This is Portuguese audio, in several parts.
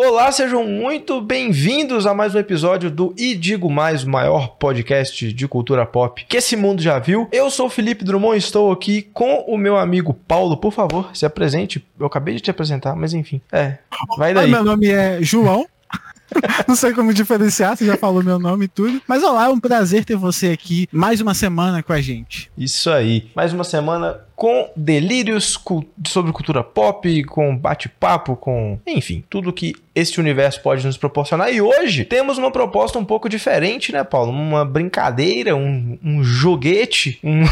Olá, sejam muito bem-vindos a mais um episódio do E Digo Mais, o maior podcast de cultura pop que esse mundo já viu. Eu sou o Felipe Drummond e estou aqui com o meu amigo Paulo. Por favor, se apresente. Eu acabei de te apresentar, mas enfim. É, vai daí. Meu nome é João. Não sei como diferenciar, você já falou meu nome e tudo. Mas olá, é um prazer ter você aqui mais uma semana com a gente. Isso aí. Mais uma semana com delírios sobre cultura pop, com bate-papo, com. Enfim, tudo que este universo pode nos proporcionar. E hoje temos uma proposta um pouco diferente, né, Paulo? Uma brincadeira, um, um joguete. Um...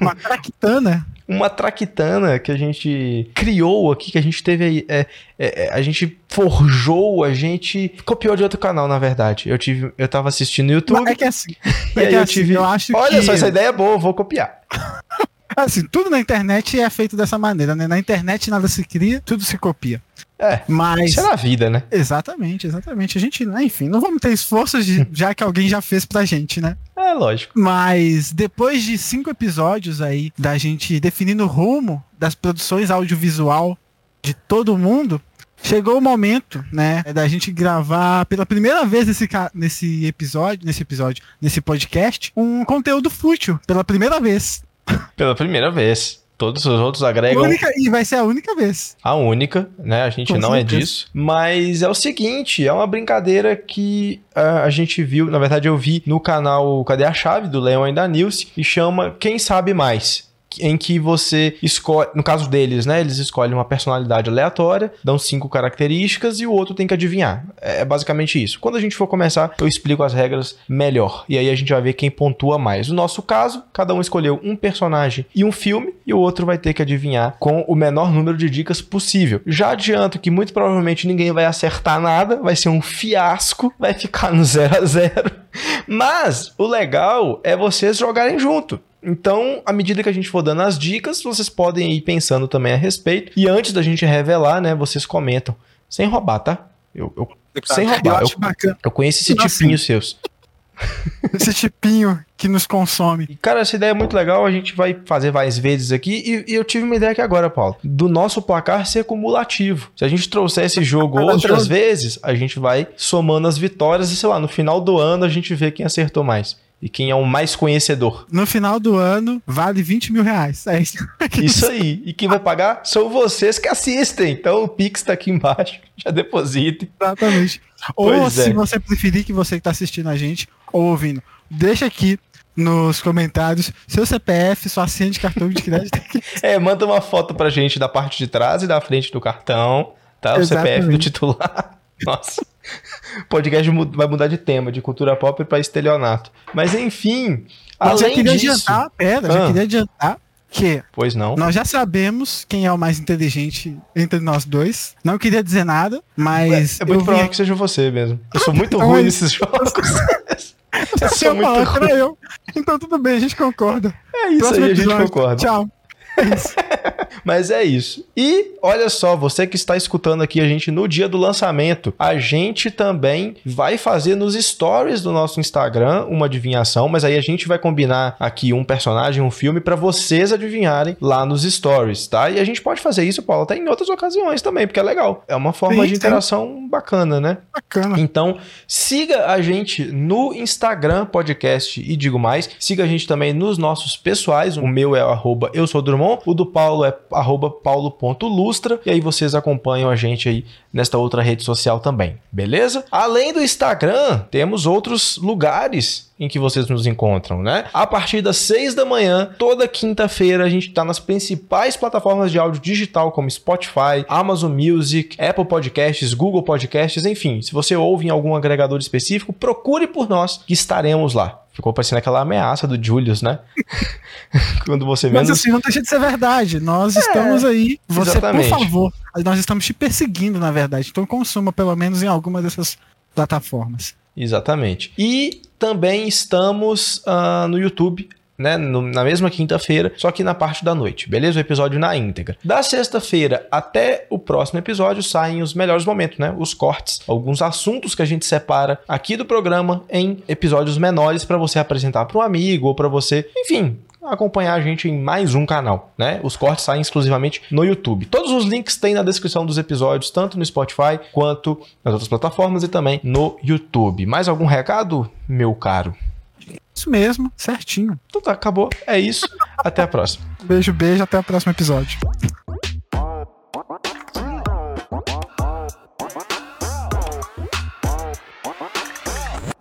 Uma traquitana uma traquitana que a gente criou aqui, que a gente teve é, é, é, a gente forjou, a gente copiou de outro canal, na verdade. Eu tive, eu tava assistindo no YouTube. Mas é que assim, e é aí eu assim, tive, eu acho olha que... só essa ideia é boa, vou copiar. Assim, tudo na internet é feito dessa maneira, né? Na internet nada se cria, tudo se copia. É, mas... isso é na vida, né? Exatamente, exatamente. A gente, né, enfim, não vamos ter esforços de, já que alguém já fez pra gente, né? É, lógico. Mas depois de cinco episódios aí, da gente definindo o rumo das produções audiovisual de todo mundo, chegou o momento, né, da gente gravar pela primeira vez nesse, nesse episódio, nesse episódio, nesse podcast, um conteúdo fútil, pela primeira vez. Pela primeira vez. Todos os outros agregam. Única, e vai ser a única vez. A única, né? A gente Com não é certeza. é disso. Mas é o seguinte: é uma brincadeira que uh, a gente viu, na verdade, eu vi no canal Cadê a Chave, do Leon e da Nilce, e chama Quem Sabe Mais em que você escolhe, no caso deles, né, eles escolhem uma personalidade aleatória, dão cinco características e o outro tem que adivinhar. É, é basicamente isso. Quando a gente for começar, eu explico as regras melhor e aí a gente vai ver quem pontua mais. No nosso caso, cada um escolheu um personagem e um filme e o outro vai ter que adivinhar com o menor número de dicas possível. Já adianto que muito provavelmente ninguém vai acertar nada, vai ser um fiasco, vai ficar no 0 a 0. Mas o legal é vocês jogarem junto. Então, à medida que a gente for dando as dicas, vocês podem ir pensando também a respeito. E antes da gente revelar, né, vocês comentam. Sem roubar, tá? Eu, eu sem roubar. Eu, eu, eu conheço esse tipinho assim. seus. Esse tipinho que nos consome. Cara, essa ideia é muito legal, a gente vai fazer várias vezes aqui. E, e eu tive uma ideia aqui agora, Paulo. Do nosso placar ser cumulativo. Se a gente trouxer esse jogo outras vezes, a gente vai somando as vitórias e, sei lá, no final do ano a gente vê quem acertou mais e quem é o mais conhecedor. No final do ano, vale 20 mil reais. É isso. isso aí. E quem vai pagar são vocês que assistem. Então o Pix está aqui embaixo. Já deposite. Exatamente. Ou pois se é. você preferir que você que está assistindo a gente ou ouvindo, deixa aqui nos comentários seu CPF, sua senha de cartão de crédito. é, manda uma foto pra gente da parte de trás e da frente do cartão, tá? O Exatamente. CPF do titular. Nossa. Podcast vai mudar de tema, de cultura pop para estelionato. Mas enfim, além já queria disso... adiantar, pera, ah. já queria adiantar que pois não. Nós já sabemos quem é o mais inteligente entre nós dois. Não queria dizer nada, mas é, é muito provável que seja você mesmo. Eu sou muito então, ruim nesses jogos. eu sou muito ruim. Eu. Então tudo bem, a gente concorda. É isso Próximo aí, a gente concorda. Tchau. Mas é isso. E olha só, você que está escutando aqui a gente no dia do lançamento, a gente também vai fazer nos stories do nosso Instagram uma adivinhação, mas aí a gente vai combinar aqui um personagem, um filme para vocês adivinharem lá nos stories, tá? E a gente pode fazer isso, Paulo, até em outras ocasiões também, porque é legal. É uma forma sim, de interação sim. bacana, né? Bacana. Então, siga a gente no Instagram podcast e digo mais, siga a gente também nos nossos pessoais. O meu é arroba eu sou Drummond O do Paulo é paulo.lustra, e aí vocês acompanham a gente aí nesta outra rede social também, beleza? Além do Instagram, temos outros lugares em que vocês nos encontram, né? A partir das 6 da manhã, toda quinta-feira, a gente está nas principais plataformas de áudio digital, como Spotify, Amazon Music, Apple Podcasts, Google Podcasts, enfim. Se você ouve em algum agregador específico, procure por nós que estaremos lá. Ficou parecendo aquela ameaça do Julius, né? Quando você menos... Mas assim, não deixa de ser verdade. Nós é, estamos aí. Você, exatamente. por favor, nós estamos te perseguindo, na verdade. Então consuma pelo menos em alguma dessas plataformas. Exatamente. E também estamos uh, no YouTube né, no, na mesma quinta-feira, só que na parte da noite, beleza? O episódio na íntegra. Da sexta-feira até o próximo episódio saem os melhores momentos, né? Os cortes, alguns assuntos que a gente separa aqui do programa em episódios menores para você apresentar para um amigo ou para você, enfim, acompanhar a gente em mais um canal, né? Os cortes saem exclusivamente no YouTube. Todos os links tem na descrição dos episódios, tanto no Spotify quanto nas outras plataformas e também no YouTube. Mais algum recado, meu caro? Isso mesmo, certinho. Então tá, acabou. É isso. Até a próxima. Beijo, beijo. Até o próximo episódio.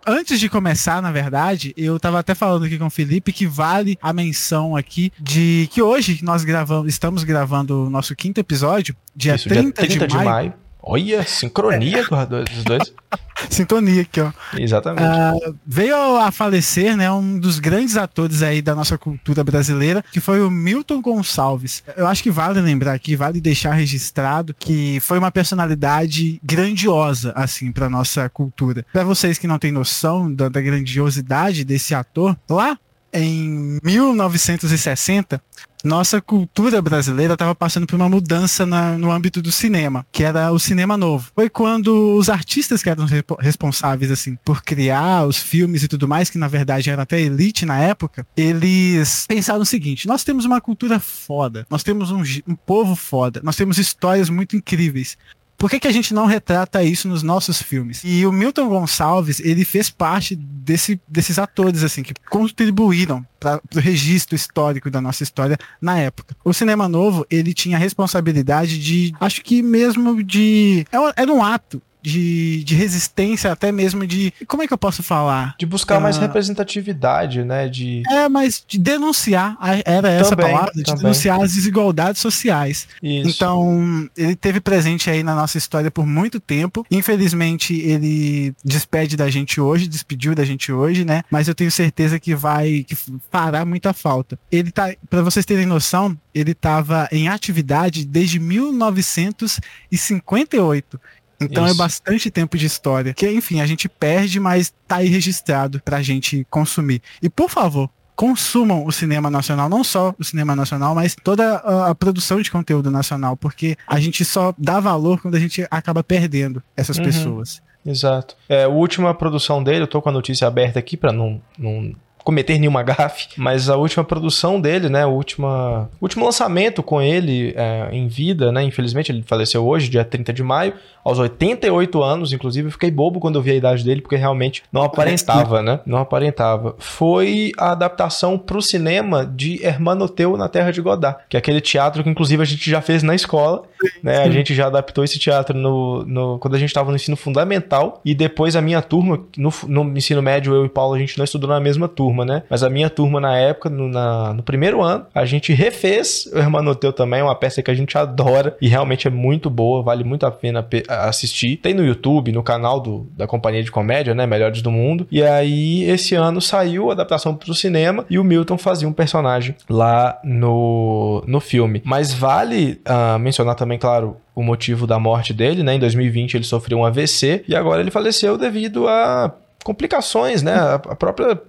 Antes de começar, na verdade, eu tava até falando aqui com o Felipe que vale a menção aqui de que hoje nós gravamos, estamos gravando o nosso quinto episódio, dia, Isso, 30, dia 30 de, de maio. maio. Olha, sincronia é. dos dois. Sintonia aqui, ó. Exatamente. Uh, veio a falecer, né, um dos grandes atores aí da nossa cultura brasileira, que foi o Milton Gonçalves. Eu acho que vale lembrar aqui, vale deixar registrado que foi uma personalidade grandiosa, assim, para nossa cultura. Para vocês que não têm noção da, da grandiosidade desse ator, lá em 1960, nossa cultura brasileira estava passando por uma mudança na, no âmbito do cinema, que era o cinema novo. Foi quando os artistas que eram responsáveis assim por criar os filmes e tudo mais, que na verdade era até elite na época, eles pensaram o seguinte: nós temos uma cultura foda, nós temos um, um povo foda, nós temos histórias muito incríveis. Por que, que a gente não retrata isso nos nossos filmes? E o Milton Gonçalves, ele fez parte desse, desses atores, assim, que contribuíram para o registro histórico da nossa história na época. O cinema novo, ele tinha a responsabilidade de, acho que mesmo de. É era um ato de, de resistência, até mesmo de. Como é que eu posso falar? De buscar uh, mais ah, representatividade, né? De... É, mas de denunciar, era essa também, palavra, de também. denunciar as desigualdades sociais. Isso. Então, ele teve presente aí na nossa história por muito tempo. Infelizmente, ele despede da gente hoje, despediu da gente hoje, né? Mas eu tenho certeza que vai que fará muita falta. Ele tá, para vocês terem noção, ele estava em atividade desde 1958. Então é Isso. é bastante tempo de história. Que, enfim, a gente perde, mas tá aí registrado pra gente consumir. E por favor, consumam o cinema nacional, não só o cinema nacional, mas toda a, a, produção de conteúdo nacional, porque a gente só dá valor quando a gente acaba perdendo essas uhum. pessoas. Exato. É, a última produção dele, eu tô com a notícia aberta aqui para não, não cometer nenhuma gafe, mas a última produção dele, né, o última, último lançamento com ele é, em vida, né, infelizmente ele faleceu hoje, dia 30 de maio, aos 88 anos, inclusive eu fiquei bobo quando eu vi a idade dele, porque realmente não aparentava, né, não aparentava. Foi a adaptação para o cinema de Hermanoteu na Terra de Godard, que é aquele teatro que inclusive a gente já fez na escola, né, a gente já adaptou esse teatro no, no quando a gente estava no ensino fundamental, e depois a minha turma, no, no ensino médio, eu e Paulo, a gente não estudou na mesma turma, turma, né? Mas a minha turma na época, no, na, no primeiro ano, a gente refez o Hermanoteu também, uma peça que a gente adora e realmente é muito boa, vale muito a pena assistir. Tem no YouTube, no canal do, da Companhia de Comédia, né? Melhores do Mundo. E aí, esse ano saiu a adaptação para o cinema e o Milton fazia um personagem lá no, no filme. Mas vale uh, mencionar também, claro, o motivo da morte dele, né? Em 2020 ele sofreu um AVC e agora ele faleceu devido a complicações, né? A, própria.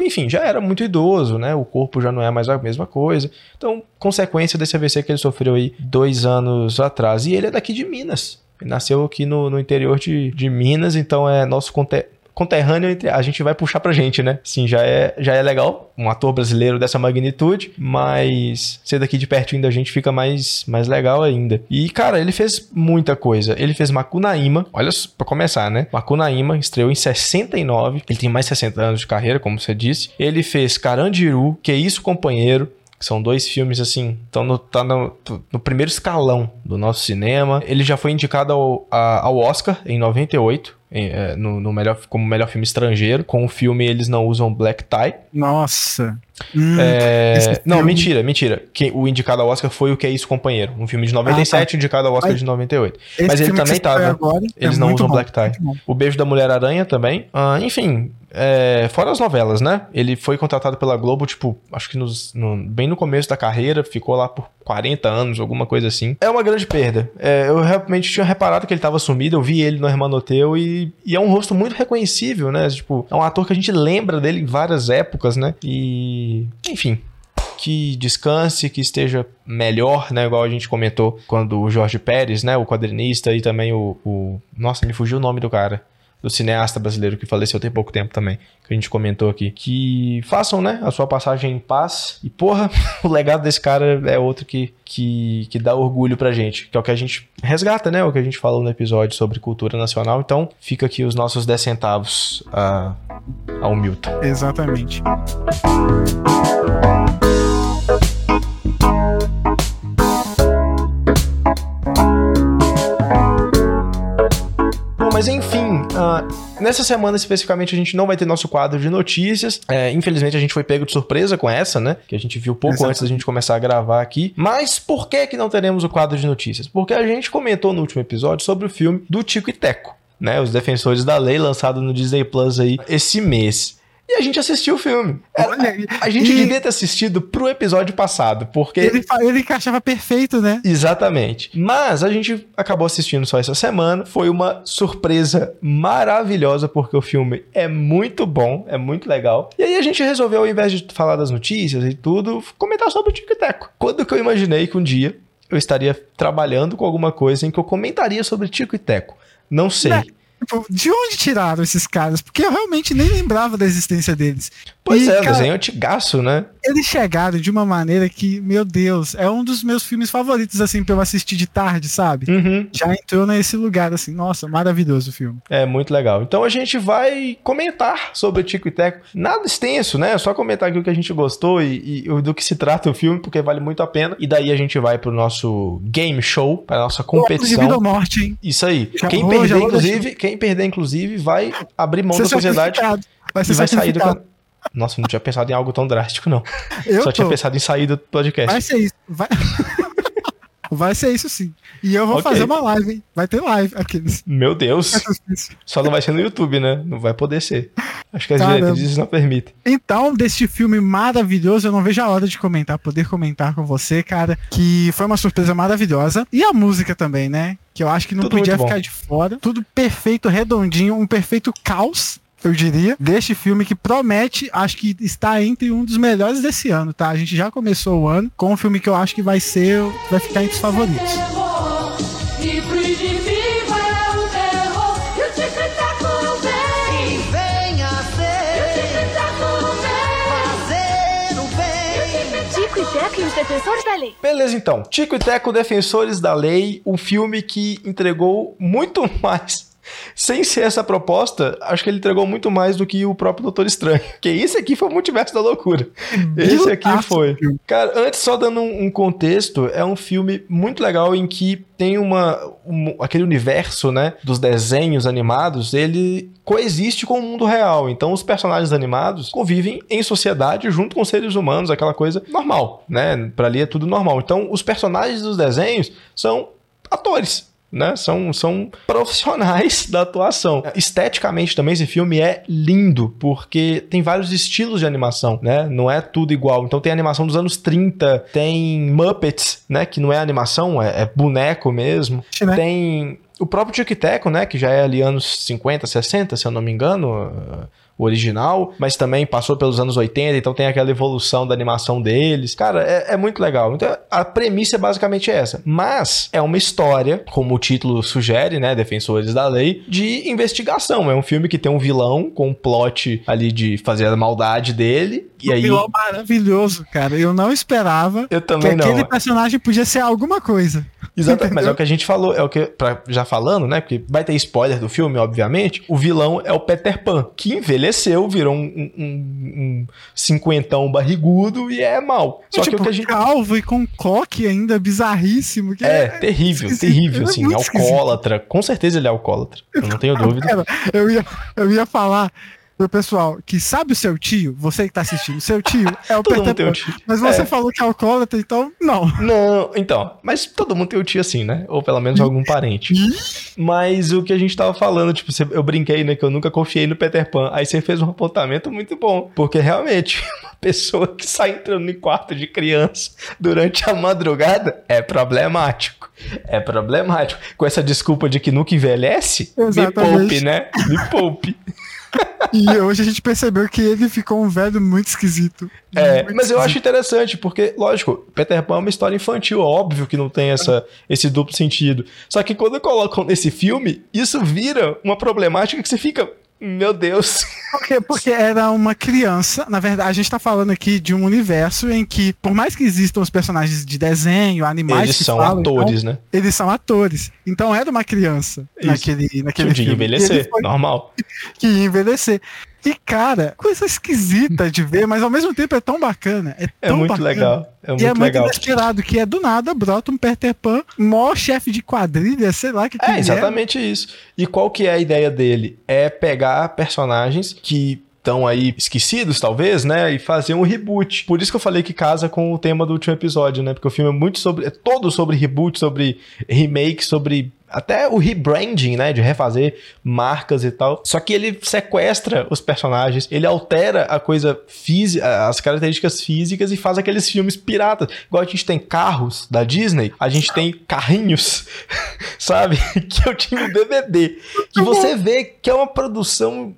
Enfim, já era muito idoso, né? O corpo já não é mais a mesma coisa. Então, consequência desse AVC que ele sofreu aí dois anos atrás. E ele é daqui de Minas. Ele nasceu aqui no, no interior de, de Minas, então é nosso conterrâneo, a gente vai puxar pra gente, né? Sim, já é, já é legal, um ator brasileiro dessa magnitude, mas ser daqui de pertinho da gente fica mais, mais legal ainda. E, cara, ele fez muita coisa. Ele fez Macunaíma, olha pra começar, né? Macunaíma estreou em 69, ele tem mais de 60 anos de carreira, como você disse. Ele fez Carandiru, Que Isso Companheiro, são dois filmes, assim, estão no, tá no, no, primeiro escalão do nosso cinema. Ele já foi indicado ao, a, ao Oscar em 98 é, no, no, melhor, como melhor filme estrangeiro. Com o filme eles não usam black tie. Nossa. Hum, é... Não, mentira, mentira. Que, o indicado ao Oscar foi o Que É Isso, Companheiro. Um filme de 97, ah, tá. indicado ao Oscar Mas, de 98. Mas ele também tava. Agora, eles é não usam bom, black tie. O Beijo da Mulher-Aranha também. Ah, enfim, é, fora as novelas, né? Ele foi contratado pela Globo, tipo, acho que nos, no, bem no começo da carreira, ficou lá por 40 anos, alguma coisa assim. É uma grande perda. É, eu realmente tinha reparado que ele estava sumido, eu vi ele no Hermanoteu e, e é um rosto muito reconhecível, né? Tipo, é um ator que a gente lembra dele em várias épocas, né? E, enfim, que descanse, que esteja melhor, né? Igual a gente comentou quando o Jorge Pérez, né? O quadrinista e também o, o... Nossa, me fugiu o nome do cara do cineasta brasileiro que faleceu tem pouco tempo também, que a gente comentou aqui. Que façam, né, a sua passagem em paz. E, porra, o legado desse cara é outro que, que, que dá orgulho pra gente, que é o que a gente resgata, né, o que a gente falou no episódio sobre cultura nacional. Então, fica aqui os nossos 10 centavos a, ao Milton. Exatamente. mas enfim, uh, nessa semana especificamente a gente não vai ter nosso quadro de notícias. É, infelizmente a gente foi pego de surpresa com essa, né? Que a gente viu pouco Exatamente. antes da gente começar a gravar aqui. Mas por que que não teremos o quadro de notícias? Porque a gente comentou no último episódio sobre o filme do Tico e Teco. Né, os Defensores da Lei, lançado no Disney Plus aí esse mês. E a gente assistiu o filme. Olha, a gente e... devia ter assistido pro episódio passado, porque. Ele, ele encaixava perfeito, né? Exatamente. Mas a gente acabou assistindo só essa semana. Foi uma surpresa maravilhosa, porque o filme é muito bom, é muito legal. E aí a gente resolveu, ao invés de falar das notícias e tudo, comentar sobre o Tico e Teco. Quando que eu imaginei que um dia eu estaria trabalhando com alguma coisa em que eu comentaria sobre Tico e Teco? Não sei. Não. Tipo, de onde tiraram esses caras? Porque eu realmente nem lembrava da existência deles. Pois e, é, cara, desenho antigaço, né? Eles chegaram de uma maneira que, meu Deus, é um dos meus filmes favoritos, assim, pra eu assistir de tarde, sabe? Uhum. Já entrou nesse lugar, assim, nossa, maravilhoso o filme. É, muito legal. Então a gente vai comentar sobre Tico e Teco. Nada extenso, né? Só comentar aqui o que a gente gostou e, e do que se trata o filme, porque vale muito a pena. E daí a gente vai pro nosso game show, pra nossa competição. Vida morte, hein? Isso aí. Já quem perder, inclusive, quem perder, inclusive, vai abrir mão Você da sociedade. Vai ser e vai sair do nossa, não tinha pensado em algo tão drástico, não. Eu Só tô. tinha pensado em sair do podcast. Vai ser isso. Vai... Vai ser isso sim. E eu vou okay. fazer uma live, hein? Vai ter live aqueles. Meu Deus. Só não vai ser no YouTube, né? Não vai poder ser. Acho que as Caramba. diretrizes não permitem. Então, deste filme maravilhoso, eu não vejo a hora de comentar, poder comentar com você, cara, que foi uma surpresa maravilhosa. E a música também, né? Que eu acho que não Tudo podia ficar de fora. Tudo perfeito, redondinho, um perfeito caos eu diria, deste filme que promete, acho que está entre um dos melhores desse ano, tá? A gente já começou o ano com um filme que eu acho que vai ser, vai ficar entre os favoritos. Defensores da Lei. Beleza, então. Tico e Teco, Defensores da Lei, um filme que entregou muito mais sem ser essa proposta, acho que ele entregou muito mais do que o próprio Doutor Estranho. Que esse aqui foi o multiverso da loucura. Esse aqui foi. Cara, antes, só dando um, contexto, é um filme muito legal em que tem uma. Um, aquele universo, né? Dos desenhos animados, ele coexiste com o mundo real. Então, os personagens animados convivem em sociedade junto com seres humanos, aquela coisa normal, né? Pra ali é tudo normal. Então, os personagens dos desenhos são atores né? São, são profissionais da atuação. Esteticamente também esse filme é lindo, porque tem vários estilos de animação, né? Não é tudo igual. Então tem animação dos anos 30, tem Muppets, né? Que não é animação, é, é boneco mesmo. Né? Tem o próprio Tic Teco, né? Que já é ali anos 50, 60, se eu não me engano original, mas também passou pelos anos 80, então tem aquela evolução da animação deles. Cara, é, é muito legal. Então a premissa é basicamente essa. Mas é uma história, como o título sugere, né? Defensores da Lei, de investigação. É um filme que tem um vilão com um plot ali de fazer a maldade dele. E um aí... vilão maravilhoso, cara. Eu não esperava Eu também que não. aquele personagem podia ser alguma coisa. Exatamente, mas é o que a gente falou, é o que, pra, já falando, né? Porque vai ter spoiler do filme, obviamente. O vilão é o Peter Pan, que envelheceu, virou um, um, um cinquentão barrigudo e é mal. Só tipo, que o que a gente. calvo e com coque ainda bizarríssimo. é, é, terrível, terrível, assim. É alcoólatra. Com certeza ele é alcoólatra. Eu não tenho dúvida. eu, ia, eu ia falar pro pessoal que sabe o seu tio, você que tá assistindo, seu tio é o todo Peter Pan. Mas você é. falou que é alcoólatra, então não. Não, então, mas todo mundo tem o um tio assim, né? Ou pelo menos algum parente. mas o que a gente tava falando, tipo, eu brinquei, né, que eu nunca confiei no Peter Pan. Aí você fez um apontamento muito bom, porque realmente uma pessoa que sai entrando em quarto de criança durante a madrugada é problemático. É problemático. Com essa desculpa de que nunca envelhece, Exatamente. me poupe, né? Me poupe. E hoje a gente percebeu que ele ficou um velho muito esquisito. É, muito mas eu esquisito. acho interessante, porque, lógico, Peter Pan é uma história infantil, óbvio que não tem essa, esse duplo sentido. Só que quando colocam nesse filme, isso vira uma problemática que você fica. Meu Deus. Por quê? Porque era uma criança. Na verdade, a gente tá falando aqui de um universo em que, por mais que existam os personagens de desenho, animais Eles que são falam, atores, então, né? eles são atores. Então era uma criança Isso. naquele, naquele de filme. E envelhecer, ele foi normal. que ia envelhecer. E, cara, coisa esquisita de ver, mas ao mesmo tempo é tão bacana. É, É tão muito bacana. legal. É muito e é muito legal. inesperado, que é do nada, brota um Peter Pan, maior chefe de quadrilha, sei lá que, que É, exatamente isso. E qual que é a ideia dele? É pegar personagens que estão aí esquecidos, talvez, né? E fazer um reboot. Por isso que eu falei que casa com o tema do último episódio, né? Porque o filme é muito sobre. É todo sobre reboot, sobre remake, sobre. Até o rebranding, né? De refazer marcas e tal. Só que ele sequestra os personagens, ele altera a coisa física, as características físicas e faz aqueles filmes piratas. Igual a gente tem carros da Disney, a gente tem carrinhos, sabe? Que eu tinha um DVD. Que você vê que é uma produção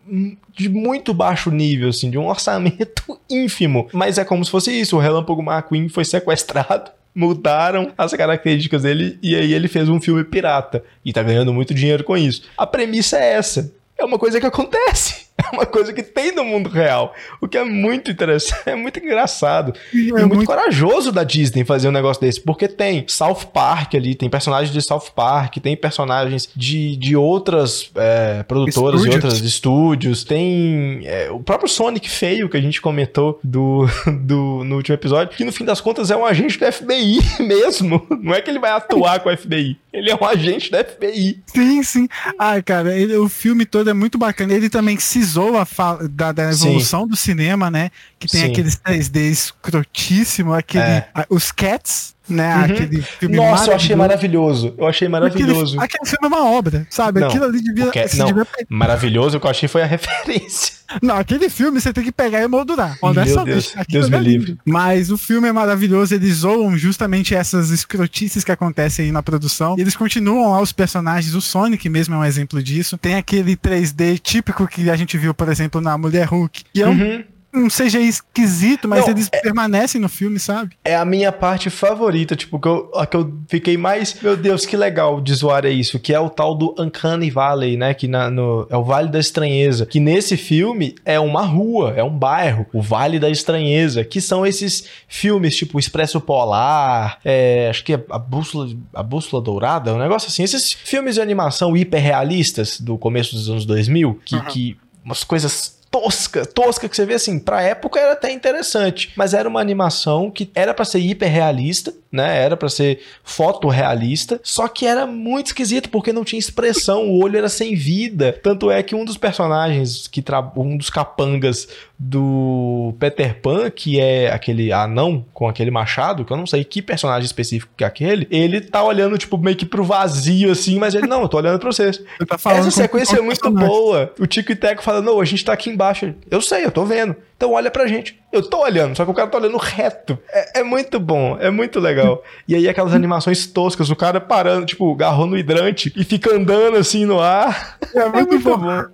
de muito baixo nível, assim, de um orçamento ínfimo. Mas é como se fosse isso: o Relâmpago McQueen foi sequestrado. Mudaram as características dele e aí ele fez um filme pirata e tá ganhando muito dinheiro com isso. A premissa é essa. É uma coisa que acontece. É uma coisa que tem no mundo real. O que é muito interessante, é muito engraçado. É e muito, muito- corajoso da Disney fazer um negócio desse, porque tem South Park ali, tem personagens de South Park, tem personagens de, de outras é, produtoras e outros estúdios, tem é, o próprio Sonic feio que a gente comentou do, do, no último episódio, que no fim das contas é um agente do FBI mesmo. Não é que ele vai atuar com o FBI, ele é um agente do FBI. Sim, sim. Ai, cara, ele- o filme todo é muito bacana. Ele também cisou a fa- da, da Sim. evolução do cinema, né? Que tem Sim. aqueles 3D escrotíssimo, aquele, É. a- os Cats, né? Uhum. Aquele filme Nossa, eu achei maravilhoso. Eu achei maravilhoso. Aquele, aquele filme é uma obra, sabe? Não, Aquilo ali devia, o que- se não. devia Maravilhoso, o que eu achei foi a referência. Não, aquele filme você tem que pegar e moldurar. Meu. Deus, Aquilo Deus é me livre. Mas o filme é maravilhoso, eles zoam justamente essas escrotices que acontecem aí na produção. Eles continuam lá os personagens, o Sonic mesmo é um exemplo disso. Tem aquele 3D típico que a gente viu, por exemplo, na Mulher Hulk. É um, Uhum. Um CGI esquisito, mas Não, eles permanecem no filme, sabe? É a minha parte favorita, tipo, que eu, a que eu fiquei mais. Meu Deus, que legal de zoar é isso, que é o tal do Uncanny Valley, né? Que na, no, é o Vale da Estranheza. Que nesse filme é uma rua, é um bairro, o Vale da Estranheza, que são esses filmes, tipo Expresso Polar, é, acho que é a Bússola, a Bússola Dourada, um negócio assim. Esses filmes de animação hiperrealistas do começo dos anos 2000, que, que umas coisas tosca, tosca que você vê assim, pra época era até interessante, mas era uma animação que era pra ser hiperrealista, né? Era pra ser fotorrealista, só que era muito esquisito porque não tinha expressão, o olho era sem vida. Tanto é que um dos personagens que tra... um dos capangas do Peter Pan, que é aquele anão com aquele machado, que eu não sei que personagem específico que é aquele, ele tá olhando tipo meio que pro vazio assim, mas ele não, eu tô olhando pra vocês. Você tá Essa sequência é muito boa. O Tico e Teco falando, não, a gente tá aqui embaixo. Eu sei, eu tô vendo. Então olha pra gente. Eu tô olhando, só que o cara tá olhando reto. É, é muito bom, é muito legal. E aí aquelas animações toscas, o cara parando, tipo, agarrou no hidrante e fica andando assim no ar. É muito bom.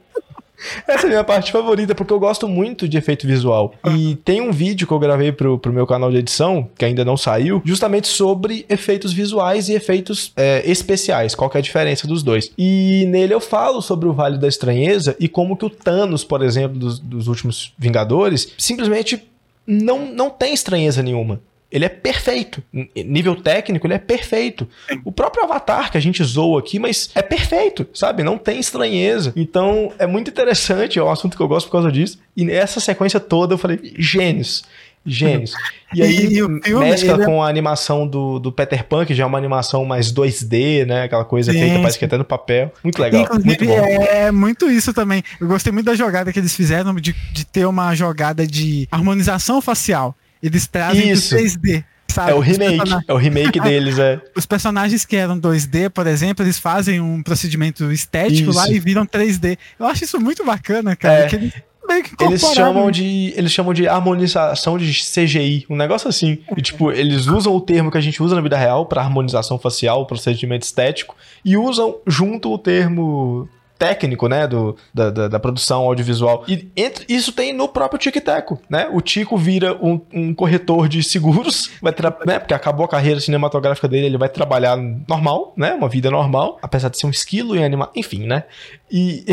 Essa é a minha parte favorita, porque eu gosto muito de efeito visual. E tem um vídeo que eu gravei pro, pro meu canal de edição, que ainda não saiu, justamente sobre efeitos visuais e efeitos é, especiais. Qual é a diferença dos dois? E nele eu falo sobre o Vale da Estranheza e como que o Thanos, por exemplo, dos, dos últimos Vingadores, simplesmente não, não tem estranheza nenhuma. Ele é perfeito. Nível técnico, ele é perfeito. O próprio Avatar que a gente zoa aqui, mas é perfeito, sabe? Não tem estranheza. Então é muito interessante, é um assunto que eu gosto por causa disso. E nessa sequência toda eu falei, gênios. Gênios. E aí E- o filme, mescla ele é- com a animação do, do Peter Pan, que já é uma animação mais 2D, né? Aquela coisa Sim, feita, parece que até no papel. Muito legal. muito Inclusive, bom. é muito isso também. Eu gostei muito da jogada que eles fizeram de, de ter uma jogada de harmonização facial. Eles trazem Isso. pro 3D. Sabe? É o remake, é o remake deles, é. Os personagens que eram 2D, por exemplo, eles fazem um procedimento estético lá Isso. e viram 3D. Eu acho isso muito bacana, cara. É. eles meio que Eles chamam de eles chamam de harmonização de CGI, um negócio assim. E tipo, eles usam o termo que a gente usa na vida real para harmonização facial, procedimento estético, e usam junto o termo técnico, né, do, da, da, da, produção audiovisual. E entre, isso tem no próprio Tic Teco, né? O Tico vira um, um corretor de seguros, vai né, porque acabou a carreira cinematográfica dele, ele vai trabalhar normal, né, uma vida normal, apesar de ser um esquilo em animar, enfim, né? E,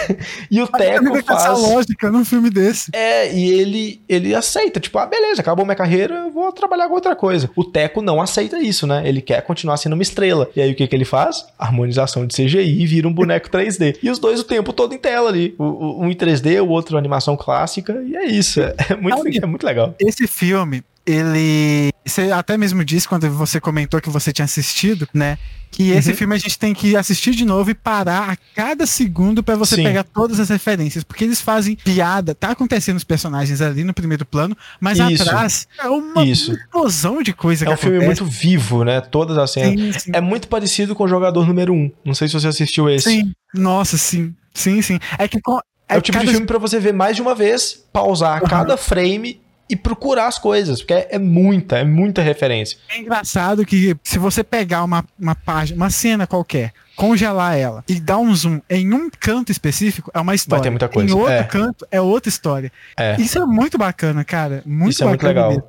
e o Teco faz... essa lógica num filme desse. É, e ele, ele aceita, tipo, ah, beleza, acabou minha carreira, eu vou trabalhar com outra coisa. O Teco não aceita isso, né? Ele quer continuar sendo uma estrela. E aí o que, que ele faz? Harmonização de CGI e vira um boneco 3D. E os dois o tempo todo em tela ali. Um em 3D, o outro animação clássica. E é isso. É, é muito, é muito legal. Esse filme, ele. Você até mesmo disse quando você comentou que você tinha assistido, né? Que esse uhum. filme a gente tem que assistir de novo e parar a cada segundo para você Sim. pegar todas as referências. Porque eles fazem piada, tá acontecendo os personagens ali no primeiro plano, mas Isso. atrás é uma Isso. explosão de coisa é É um acontece. filme muito vivo, né? Todas as cenas. Sim, sim. É muito parecido com o jogador número 1. Um. Não sei se você assistiu esse. Sim. Nossa, sim. Sim, sim. É que. É, é o tipo cada... de filme para você ver mais de uma vez, pausar uhum. cada frame e procurar as coisas, porque é, é, muita, é muita referência. É engraçado que se você pegar uma, uma página, uma cena qualquer, congelar ela e dar um zoom em um canto específico, é uma história. Vai ter muita coisa. Em outro é. canto, é outra história. É. Isso é muito bacana, cara. Muito Isso é muito legal. Mesmo.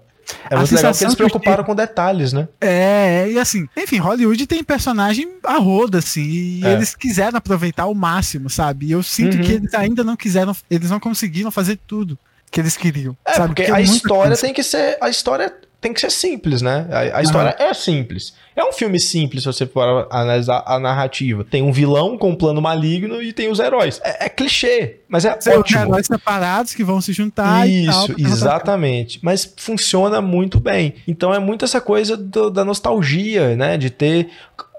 É muito legal que eles se preocuparam com detalhes, né? É, e assim, enfim, Hollywood tem personagem a roda, assim, e é. eles quiseram aproveitar o máximo, sabe? E eu sinto uhum. que eles ainda não quiseram, eles não conseguiram fazer tudo que eles queriam. É, sabe? porque, porque a história tem que ser. A história tem que ser simples, né? A, a história uhum. é simples. É um filme simples, se você for analisar a narrativa. Tem um vilão com um plano maligno e tem os heróis. É, é clichê, mas é São ótimo. heróis separados que vão se juntar Isso, tal, exatamente. Mas funciona muito bem. Então é muito essa coisa do, da nostalgia, né? De ter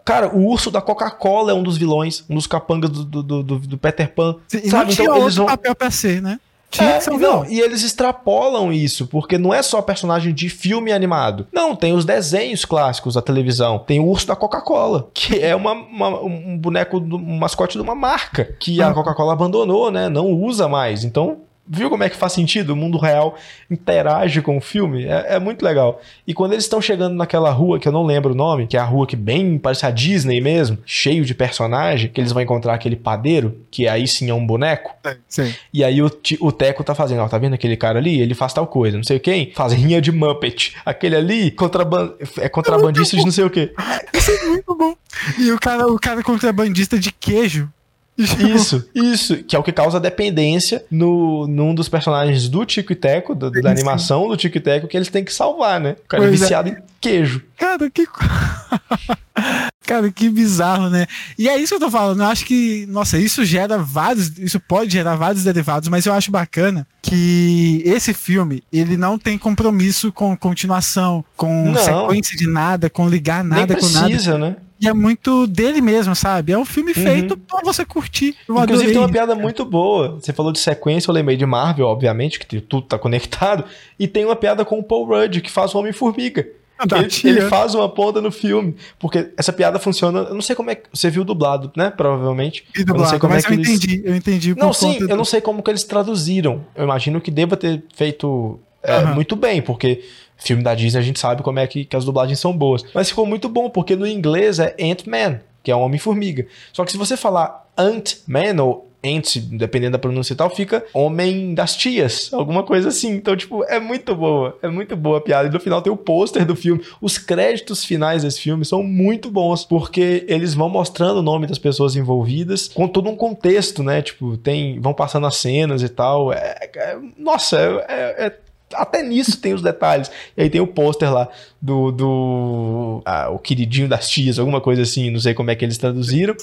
Cara, o urso da Coca-Cola é um dos vilões, um dos capangas do, do, do, do Peter Pan. Sim, sabe? Então eles vão papel pra ser, né? Tinha é, que ser um. Não, e eles extrapolam isso, porque não é só personagem de filme animado. Não, tem os desenhos clássicos da televisão. Tem o urso da Coca-Cola, que é uma, uma, um boneco, um mascote de uma marca que a Coca-Cola abandonou, né? Não usa mais. Então, Viu como é que faz sentido? O mundo real interage com o filme? É, é muito legal. E quando eles estão chegando naquela rua, que eu não lembro o nome, que é a rua que bem parece a Disney mesmo, cheio de personagem, que eles vão encontrar aquele padeiro, que aí sim é um boneco. Sim. E aí o, o Teco tá fazendo, ó, tá vendo aquele cara ali? Ele faz tal coisa, não sei quem, faz rinha de Muppet. Aquele ali contraban é contrabandista é de não sei o quê. Isso é muito bom. E o cara, o cara contrabandista de queijo Isso, isso, que é o que causa dependência no, num dos personagens do Tico e Teco, do, da animação do Tico e Teco, que eles têm que salvar, né? O cara é pois é viciado é. em queijo. Cara, que. Cara, que bizarro, né? E é isso que eu tô falando. Eu acho que, nossa, isso gera vários. Isso pode gerar vários derivados, mas eu acho bacana que esse filme, ele não tem compromisso com continuação, com não. sequência de nada, com ligar nada Nem com nada. Precisa, né? E é muito dele mesmo, sabe? É um filme uhum. feito pra você curtir. Eu Inclusive adorei. tem uma piada muito boa. Você falou de sequência, eu lembrei de Marvel, obviamente, que tudo tá conectado. E tem uma piada com o Paul Rudd, que faz o Homem-Formiga. Ah, ele, ele, faz uma ponta no filme. Porque essa piada funciona. Eu não sei como é que. Você viu dublado, né? Provavelmente. E dublado, eu não sei como mas é que eu eles... entendi, eu entendi. Não, sim, eu não sei como que eles traduziram. Eu imagino que deva ter feito é, uhum. muito bem, porque filme da Disney a gente sabe como é que, que as dublagens são boas. Mas ficou muito bom, porque no inglês é Ant-Man, que é um Homem-Formiga. Só que se você falar Ant-Man ou Ant, dependendo da pronúncia e tal, fica Homem das Tias, alguma coisa assim. Então, tipo, é muito boa, é muito boa a piada. E no final tem o pôster do filme. Os créditos finais desse filme são muito bons, porque eles vão mostrando o nome das pessoas envolvidas com todo um contexto, né? Tipo, tem, vão passando as cenas e tal. É, é, nossa, é, é até nisso tem os detalhes. E aí tem o pôster lá do. do ah, o queridinho das tias, alguma coisa assim, não sei como é que eles traduziram.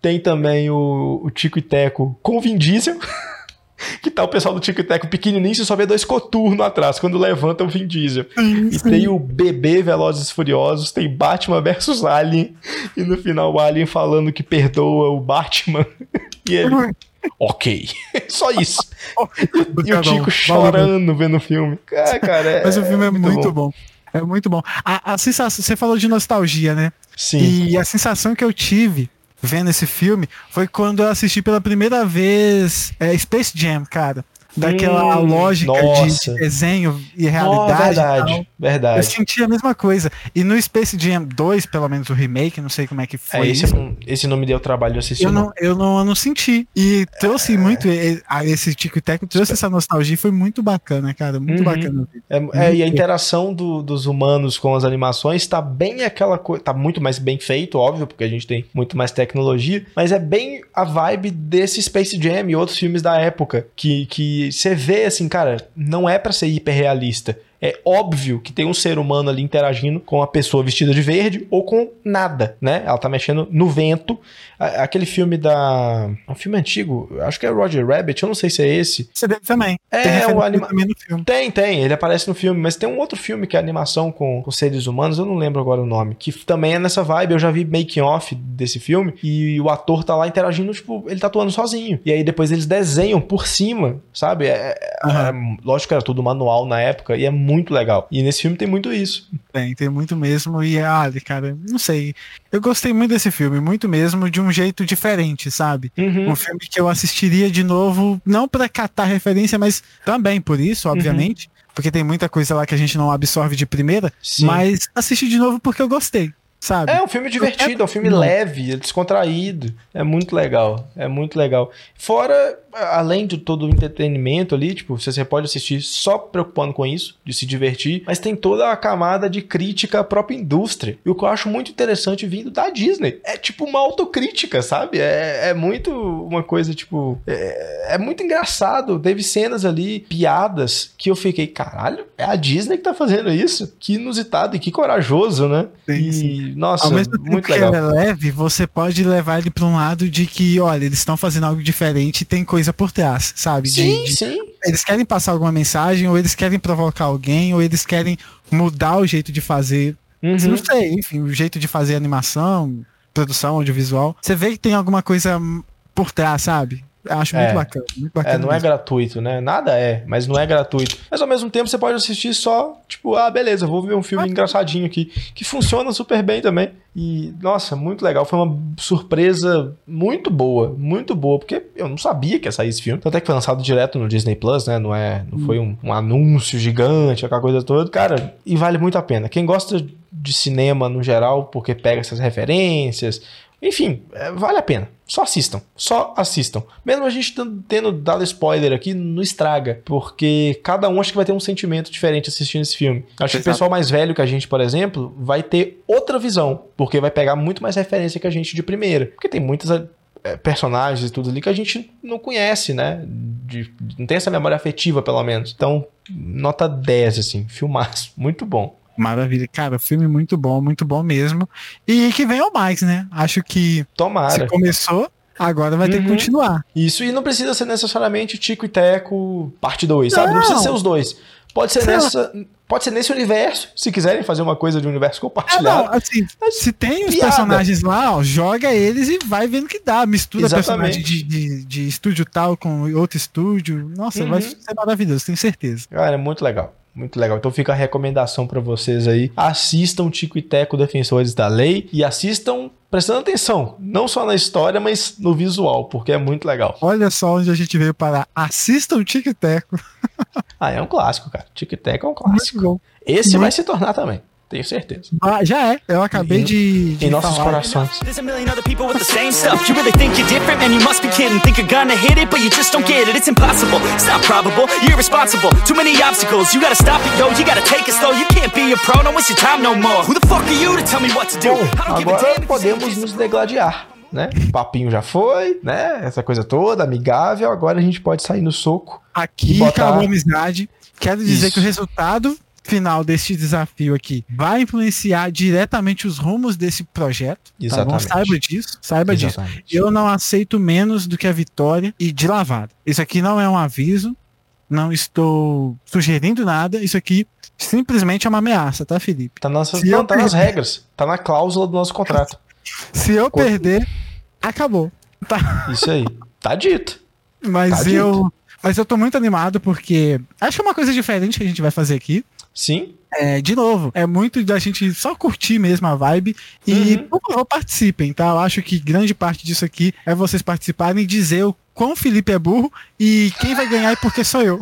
Tem também o, o Tico e Teco com Vin Diesel. que tá o pessoal do Tico e Teco pequenininho, você só vê dois coturnos atrás, quando levanta o Vin Diesel. Sim, e tem o bebê Velozes e Furiosos, tem Batman versus Alien, e no final o Alien falando que perdoa o Batman. e ele ok. Só isso. e, o Tico chorando vendo o filme. Ah, cara, é, Mas o filme é, muito, muito bom. bom. É muito bom. A, a sensação, você falou de nostalgia, né? Sim. E a sensação que eu tive vendo esse filme foi quando eu assisti pela primeira vez é, Space Jam, cara. Daquela hum, lógica de desenho e realidade. Oh, verdade, e verdade. Eu senti a mesma coisa. E no Space Jam 2, pelo menos o remake, não sei como é que foi. É, esse, não, esse não me deu trabalho de assistir. Eu não, eu não, eu não senti. E trouxe é... muito esse Tico e Teco, trouxe essa nostalgia e foi muito bacana, cara. Muito uhum. bacana. É, é, e a interação do, dos humanos com as animações tá bem aquela coisa. Tá muito mais bem feito, óbvio, porque a gente tem muito mais tecnologia. Mas é bem a vibe desse Space Jam e outros filmes da época. Que, que você vê assim, cara, não é para ser hiperrealista é óbvio que tem um ser humano ali interagindo com a pessoa vestida de verde ou com nada, né? Ela tá mexendo no vento. Aquele filme da. Um filme antigo, acho que é Roger Rabbit, eu não sei se é esse. Você deve também. É, tem o anima... no filme. Tem, tem, ele aparece no filme, mas tem um outro filme que é animação com, com seres humanos, eu não lembro agora o nome, que também é nessa vibe. Eu já vi making off desse filme e o ator tá lá interagindo, tipo, ele tá atuando sozinho. E aí depois eles desenham por cima, sabe? É, uhum. é, lógico que era tudo manual na época e é muito legal. E nesse filme tem muito isso. Tem, tem muito mesmo. E, ah, cara, não sei. Eu gostei muito desse filme, muito mesmo, de um jeito diferente, sabe? Uhum. Um filme que eu assistiria de novo, não para catar referência, mas também por isso, obviamente. Uhum. Porque tem muita coisa lá que a gente não absorve de primeira, Sim. mas assisti de novo porque eu gostei sabe? É um filme divertido, é um filme leve, é descontraído. É muito legal, é muito legal. Fora, além de todo o entretenimento ali, tipo, você pode assistir só preocupando com isso, de se divertir, mas tem toda a camada de crítica à própria indústria. E o que eu acho muito interessante vindo da Disney. É tipo uma autocrítica, sabe? É, é muito uma coisa, tipo. É, é muito engraçado. Teve cenas ali, piadas, que eu fiquei, caralho, é a Disney que tá fazendo isso? Que inusitado e que corajoso, né? Sim, e, sim. Nossa, Ao mesmo tempo muito que legal. é leve, você pode levar ele pra um lado de que, olha, eles estão fazendo algo diferente e tem coisa por trás, sabe? Sim, de, de, sim. Eles querem passar alguma mensagem, ou eles querem provocar alguém, ou eles querem mudar o jeito de fazer. Uhum. Não sei, enfim, o jeito de fazer animação, produção audiovisual. Você vê que tem alguma coisa por trás, sabe? Acho é. muito bacana. Muito bacana é, não é mesmo. é gratuito, né? Nada é, mas não é gratuito. Mas ao mesmo tempo você pode assistir só, tipo, ah, beleza, vou ver um filme ah. engraçadinho aqui, que funciona super bem também. E, nossa, muito legal. Foi uma surpresa muito boa, muito boa, porque eu não sabia que ia sair esse filme. Tanto é que foi lançado direto no Disney Plus, né? Não, é, não foi um, um anúncio gigante, aquela coisa toda. Cara, e vale muito a pena. Quem gosta de cinema no geral, porque pega essas referências, enfim, é, vale a pena. Só assistam. Só assistam. Mesmo a gente tendo dado spoiler aqui, não estraga. Porque cada um acho que vai ter um sentimento diferente assistindo esse filme. Acho que o pessoal mais velho que a gente, por exemplo, vai ter outra visão. Porque vai pegar muito mais referência que a gente de primeira. Porque tem muitas é, personagens e tudo ali que a gente não conhece, né? De, não tem essa memória afetiva, pelo menos. Então, nota 10, assim. Filmaço. Muito bom. Maravilha. Cara, filme muito bom, muito bom mesmo. E que venham mais, né? Acho que. Tomara. Se começou, Agora vai ter que uhum. continuar. Isso, e não precisa ser necessariamente Tico e Teco parte 2, sabe? Não precisa ser os dois. Pode ser nessa. Pode ser nesse universo, se quiserem fazer uma coisa de universo compartilhado. É, não, assim, se tem os piada. personagens lá, ó, joga eles e vai vendo que dá. Mistura Exatamente. personagem de, de, de, estúdio tal com outro estúdio. Nossa, uhum. vai ser maravilhoso, tenho certeza. Cara, é muito legal. Muito legal. Então fica a recomendação para vocês aí. Assistam Tico e Teco Defensores da Lei e assistam prestando atenção, não só na história, mas no visual, porque é muito legal. Olha só onde a gente veio parar. Assistam Tico e Teco. ah, é um clássico, cara. Tico e Teco é um clássico. Esse muito... vai se tornar também. Tenho certeza. Ah, já é. Eu acabei de, de. Em nossos falar. corações. Bom, agora podemos nos degladiar. Né? O papinho já foi, né? Essa coisa toda, amigável. Agora a gente pode sair no soco. Aqui botar... acabou a amizade. Quero dizer Isso. que o resultado final deste desafio aqui vai influenciar diretamente os rumos desse projeto. Exatamente. Tá saiba disso, saiba Exatamente. disso. Eu não aceito menos do que a vitória e de lavada. Isso aqui não é um aviso, não estou sugerindo nada, isso aqui simplesmente é uma ameaça, tá, Felipe? Tá, nossa, não, tá perder... nas regras, tá na cláusula do nosso contrato. Se eu perder, acabou. Tá. Isso aí, tá dito. Mas tá eu. Dito. Mas eu tô muito animado porque acho que é uma coisa diferente que a gente vai fazer aqui. Sim. É, de novo, é muito da gente só curtir mesmo a vibe e, uhum. por favor, participem, tá? Eu acho que grande parte disso aqui é vocês participarem e dizer o quão o Felipe é burro e quem vai ganhar e por que sou eu.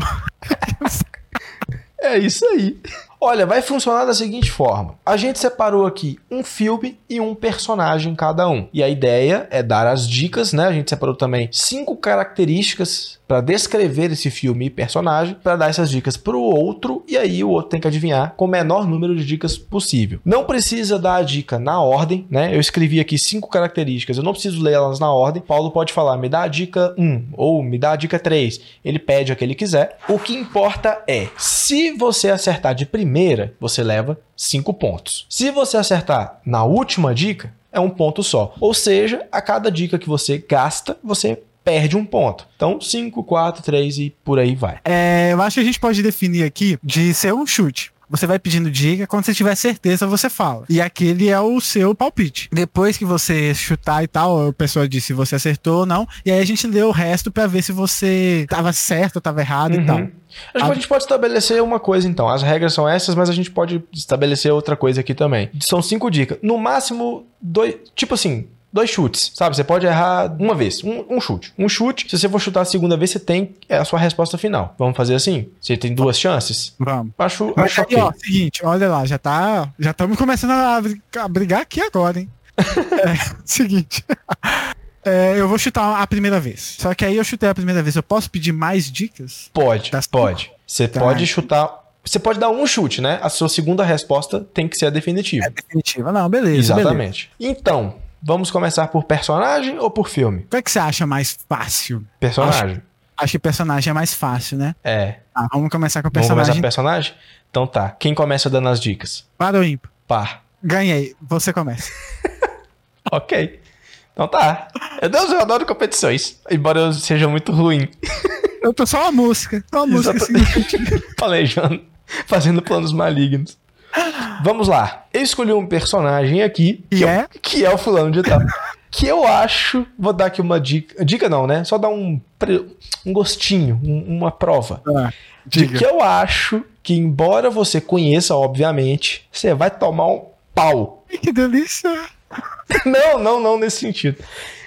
é isso aí. Olha, vai funcionar da seguinte forma: a gente separou aqui um filme e um personagem cada um. E a ideia é dar as dicas, né? A gente separou também cinco características para descrever esse filme e personagem, para dar essas dicas para o outro e aí o outro tem que adivinhar com o menor número de dicas possível. Não precisa dar a dica na ordem, né? Eu escrevi aqui cinco características, eu não preciso ler elas na ordem. Paulo pode falar, me dá a dica 1 ou me dá a dica 3. Ele pede a que ele quiser. O que importa é, se você acertar de primeira, você leva 5 pontos. Se você acertar na última dica, é um ponto só. Ou seja, a cada dica que você gasta, você perde um ponto. Então, 5, 4, 3 e por aí vai. É, eu acho que a gente pode definir aqui de ser um chute. Você vai pedindo dica, quando você tiver certeza, você fala. E aquele é o seu palpite. Depois que você chutar e tal, a pessoa diz se você acertou ou não. E aí a gente lê o resto para ver se você tava certo ou tava errado uhum. e tal. Acho que a... a gente pode estabelecer uma coisa então. As regras são essas, mas a gente pode estabelecer outra coisa aqui também. São cinco dicas. No máximo, dois. Tipo assim, dois chutes, sabe? Você pode errar uma vez, um, um, chute. Um chute, se você for chutar a segunda vez, você tem a sua resposta final. Vamos fazer assim? Você tem duas chances? Vamos. Acho, Mas acho aí, okay. ó, seguinte, olha lá, já tá. Já estamos começando a, a, brigar aqui agora, hein? é, seguinte. É, eu vou chutar a primeira vez. Só que aí eu chutei a primeira vez. Eu posso pedir mais dicas? Pode, pode. Você tá. pode chutar você pode dar um chute, né? A sua segunda resposta tem que ser a definitiva. É definitiva, não, beleza. Exatamente. Beleza. Então, Vamos começar por personagem ou por filme? O que, é que você acha mais fácil? Personagem. Acho, acho, que personagem é mais fácil, né? É. Ah, vamos começar com personagem. Vamos começar com personagem? Então tá. Quem começa dando as dicas? Par ou ímpar? Par. Ganhei. Você começa. ok. Então tá. Meu Deus, eu adoro competições. Embora eu seja muito ruim. Eu tô só uma música. Só uma música assim. Planejando. Fazendo planos malignos. Vamos lá. Eu escolhi um personagem aqui. Que, é? que é o fulano de tal. que eu acho. Vou dar aqui uma dica. Dica não, né? Só dar um, um gostinho, um, uma prova. Ah, de que eu acho que, embora você conheça, obviamente, você vai tomar um pau. Que delícia! não, não, não nesse sentido.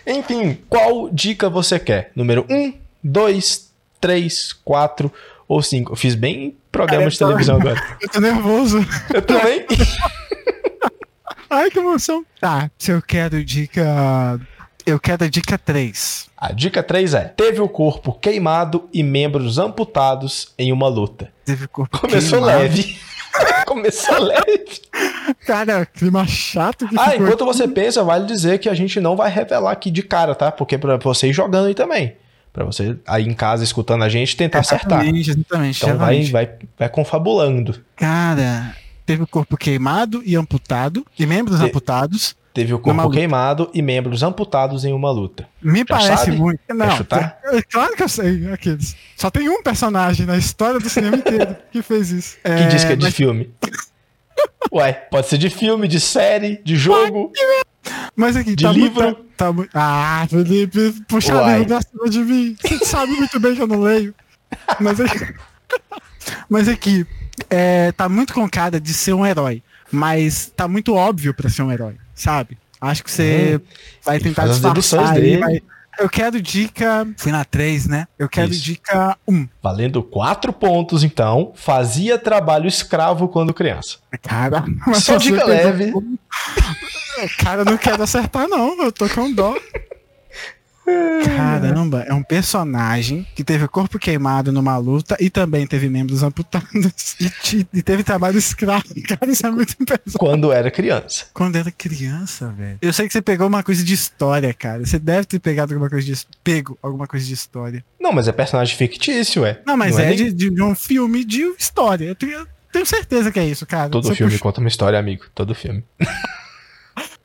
Enfim, qual dica você quer? Número 1, 2, 3, 4 ou 5? Eu fiz bem programa Cara, de televisão agora. Eu tô nervoso. Eu também. Ai, que emoção. Tá, se eu quero dica. Eu quero a dica 3. A dica 3 é: teve o corpo queimado e membros amputados em uma luta. Teve o corpo Começou queimado. leve. Começou leve. Cara, clima chato que Ah, enquanto aqui. você pensa, vale dizer que a gente não vai revelar aqui de cara, tá? Porque é pra você ir jogando aí também para você aí em casa escutando a gente tentar acertar. Exatamente, então vai, vai, vai confabulando. Cara, teve o corpo queimado e amputado, e membros Te, amputados. Teve o corpo queimado e membros amputados em uma luta. Me Já parece sabe? muito. Não, Quer chutar? É, claro que eu sei, aqueles. Só tem um personagem na história do cinema inteiro que fez isso. Que é, diz que é de mas... filme. Ué, pode ser de filme, de série, de jogo. Mas aqui, de tá livro. Muito, tá, tá, ah, Felipe, puxa livro pra cima de mim. Você sabe muito bem que eu não leio. Mas aqui, mas aqui é, tá muito com cara de ser um herói. Mas tá muito óbvio pra ser um herói, sabe? Acho que você hum, vai tentar disfarçar aí, vai, eu quero dica. Fui na 3, né? Eu quero Isso. dica 1. Valendo 4 pontos, então. Fazia trabalho escravo quando criança. Cara, só dica leve. Cara, eu não quero acertar, não. Eu tô com dó. Caramba, é um personagem que teve o corpo queimado numa luta e também teve membros amputados e, e teve trabalho escravo. Cara, isso é muito pesado. Quando era criança. Quando era criança, velho. Eu sei que você pegou uma coisa de história, cara. Você deve ter pegado alguma coisa de pego alguma coisa de história. Não, mas é personagem fictício, é. Não, mas Não é, é de, de, um filme de história. Eu tenho, tenho certeza que é isso, cara. Todo você filme puxa... conta uma história, amigo. Todo filme.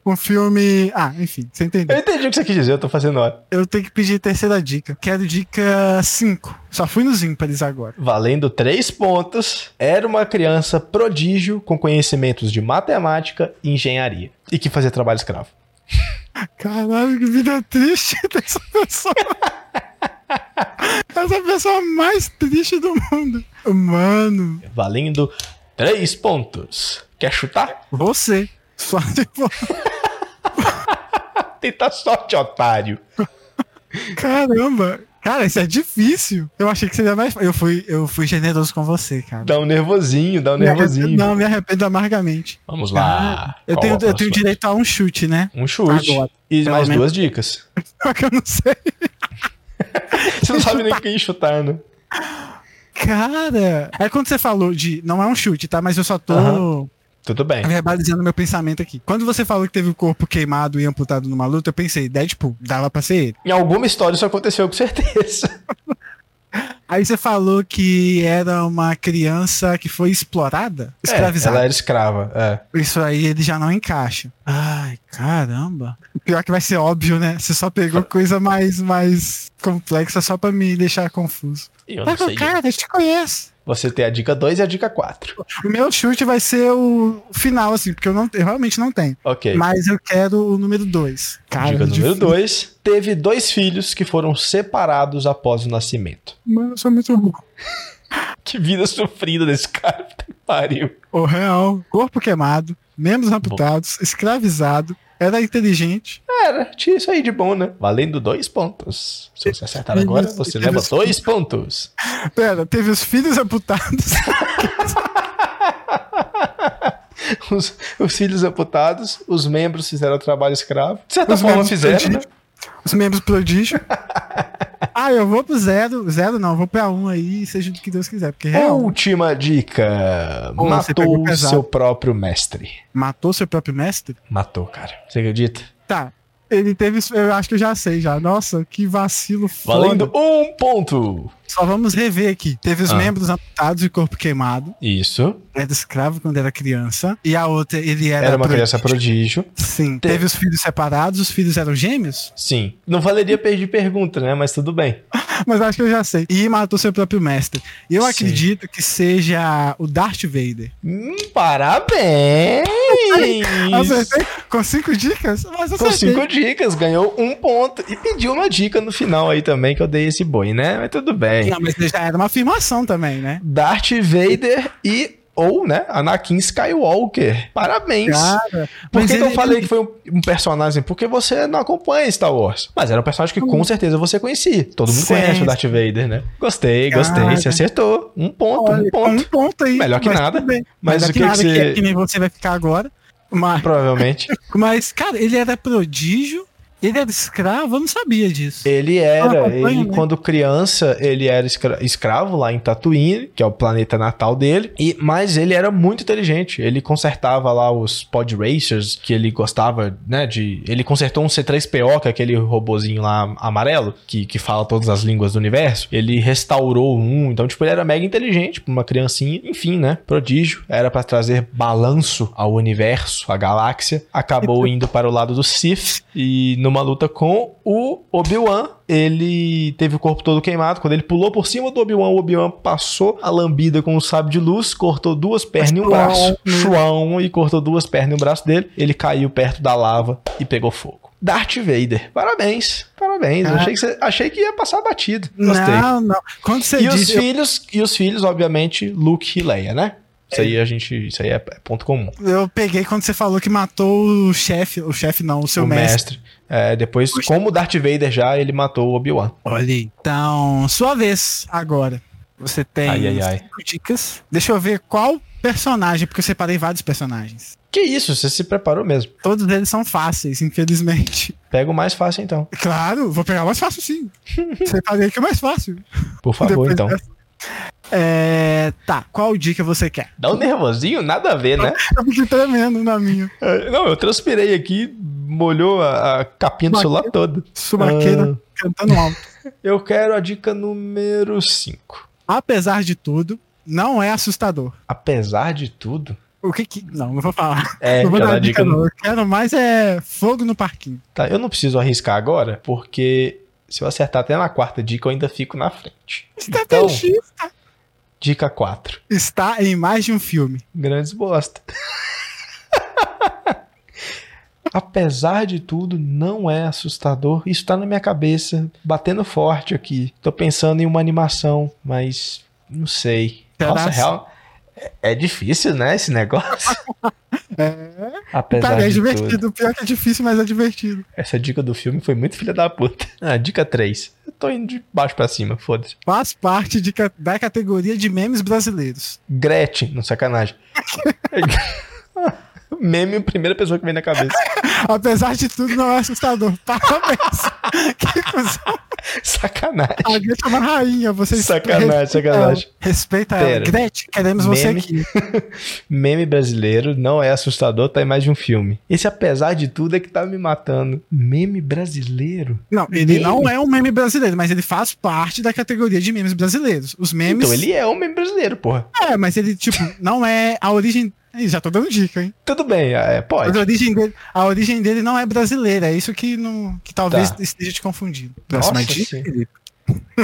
um filme. Ah, enfim, você entendeu. Eu entendi o que você quis dizer, eu tô fazendo hora. Eu tenho que pedir terceira dica. Quero dica 5. Só fui nos ímpares agora. Valendo 3 pontos. Era uma criança prodígio com conhecimentos de matemática e engenharia. E que fazia trabalho escravo. Caralho, que vida triste dessa pessoa. Essa pessoa mais triste do mundo. Mano. Valendo 3 pontos. Quer chutar? Você. Só tipo. Tenta sorte, otário. Caramba! Cara, isso é difícil. Eu achei que seria mais. Eu fui, eu fui generoso com você, cara. Dá um nervosinho, dá um Me nervosinho. arrependo- não, me arrependo amargamente. Vamos lá. Eu Qual tenho, eu tenho direito a um chute, né? Um chute. Agora, e mais menos. duas dicas. Só que eu não sei. Você não sabe nem quem chutar, né? Cara, é quando você falou de. Não é um chute, tá? Mas eu só tô. Tudo bem. verbalizando meu pensamento aqui. Quando você falou que teve o corpo queimado e amputado numa luta, eu pensei, Deadpool, dava pra ser ele. Em alguma história isso aconteceu com certeza. Aí você falou que era uma criança que foi explorada, É, escravizada. ela era escrava. É. Isso aí ele já não encaixa. Ai, caramba. O Pior que vai ser óbvio, né? Você só pegou coisa mais, mais complexa só pra me deixar confuso. Eu Mas, não sei. cara, eu te conheço. Você tem a dica 2 e a dica 4. O meu chute vai ser o final, assim, porque eu, não, eu realmente não tenho. Ok. Mas eu quero o número 2. Cara, dica número difícil. 2. Teve dois filhos que foram separados após o nascimento. Mano, eu sou muito bom. Que vida sofrida desse cara. Pariu. O real, corpo queimado, membros amputados, escravizado, era inteligente. Era, tinha isso aí de bom, né? Valendo dois pontos. Se você acertar agora, você leva dois pontos. Pera, teve os filhos amputados. Os, os filhos amputados, os membros fizeram trabalho escravo. De certa Os forma fizeram, né? Os membros prodígio. ah, eu vou pro zero. Zero não, vou pra um aí, seja o que Deus quiser. Porque real, Última dica. Pô, Matou seu próprio mestre. matou seu próprio mestre? Matou, cara. Você acredita? Tá. Ele teve. Eu acho que eu já sei já. Nossa, que vacilo foda. Valendo um ponto. Só vamos rever aqui. Teve os Ah. membros amputados e corpo queimado. Isso. Era escravo quando era criança. E a outra, ele era. Era uma pro- criança prodígio. Sim. Teve. Teve os filhos separados, os filhos eram gêmeos? Sim. Não valeria perder pergunta, né? Mas tudo bem. Mas acho que eu já sei. E matou seu próprio mestre. Eu Sim. acredito que seja o Darth Vader. Hum, parabéns! Acertei com cinco dicas? Mas Com acertei. cinco dicas, ganhou um ponto. E pediu uma dica no final aí também, que eu dei esse boi, né? Mas tudo bem. Não, mas já era uma afirmação também, né? Darth Vader e. Ou, né? Anakin Skywalker. Parabéns. Cara, Por que, eu falei que foi um, um personagem? Porque você não acompanha Star Wars. Mas era um personagem que com certeza você conhecia. Todo mundo. Sim. conhece o Darth Vader, né? Gostei, gostei. Cara. Você acertou. Um ponto, Olha, um ponto. Um ponto aí. Melhor que mas nada. Mas o que, que que nada, você- que, é que nem você vai ficar agora. Mas, Provavelmente. mas, cara, ele era prodígio, ele era escravo, eu não sabia disso. Ele era, ele né? quando criança, ele era escra- escravo lá em Tatooine, que é o planeta natal dele, e mas ele era muito inteligente. Ele consertava lá os pod racers que ele gostava, né, de, ele consertou um C3PO, que é aquele robozinho lá amarelo, que, que fala todas as línguas do universo. Ele restaurou um, então tipo, ele era mega inteligente pra uma criancinha. Enfim, né? Prodígio, era pra trazer balanço ao universo, à galáxia. Acabou indo para o lado do Sith e numa luta com o Obi-Wan, ele teve o corpo todo queimado. Quando ele pulou por cima do Obi-Wan, o Obi-Wan passou a lambida com o sábio de luz, cortou duas pernas e um braço. Chuão, e cortou duas pernas e um braço dele. Ele caiu perto da lava e pegou fogo. Darth Vader. Parabéns. Parabéns. Ah. Achei, que você- achei que ia passar batido. Gostei. Não, não. Quando você E os disse. eu- filhos, e os filhos, obviamente, Luke e Leia, né? Isso aí a gente, isso aí é ponto comum. Eu peguei quando você falou que matou o chefe, o chefe não, o seu o mestre. mestre. É, depois, Poxa. como o Darth Vader já, ele matou o Obi-Wan. Olha aí. Então, sua vez agora. Você tem Ai, ai, ai. cinco dicas. Deixa eu ver qual personagem, porque eu separei vários personagens. Que isso, você se preparou mesmo. Todos eles são fáceis, infelizmente. Pega o mais fácil então. Claro, vou pegar o mais fácil sim. separei que é o mais fácil. Por favor, Depois então. dessa. É, tá, qual dica você quer? Dá um nervosinho, nada a ver, né? Eu fiquei tremendo na minha. É, Não, eu transpirei aqui, molhou a, a capinha do celular toda. Subaqueira cantando alto. Eu quero a dica número 5. Apesar de tudo, não é assustador. Apesar de tudo. O que que. Não, não vou falar. É, não vou dar dica, dica. não. Eu quero mais é fogo no parquinho. Tá, eu não preciso arriscar agora, porque se eu acertar até na quarta dica, eu ainda fico na frente. Então, Estrategista. dica 4. Está em mais de um filme. Grandes bosta. Apesar de tudo, não é assustador. Isso tá na minha cabeça, batendo forte aqui. Tô pensando em uma animação, mas não sei. Nossa, real. é- É difícil, né, esse negócio? É. Apesar Cara, é de divertido. tudo. Pior que é difícil, mas é divertido. Essa dica do filme foi muito filha da puta. Ah, dica 3. Eu tô indo de baixo pra cima, foda-se. Faz parte de da categoria de memes brasileiros. Gretchen, não sacanagem. Meme, primeira pessoa que vem na cabeça. Apesar de tudo, não é assustador. Parabéns. que cuzão. Sacanagem. A Gretchen é uma rainha. Vocês Sacanagem, respeita sacanagem. ela. Respeita ela. Pera. Gretchen, queremos você Meme. aqui. Meme brasileiro não é assustador, tá em mais de um filme. Esse, apesar de tudo, é que tá me matando. Meme brasileiro? Não, ele Meme? não é um meme brasileiro, mas ele faz parte da categoria de memes brasileiros. Os memes. Então ele é um meme brasileiro, porra. É, mas ele, tipo, não é a origem. Ih, já tô dando dica, hein? Tudo bem, é, Mas pode. a origem dele, a origem dele não é brasileira, é isso que, não, que talvez Tá. esteja te confundindo. Nossa, Próxima dica.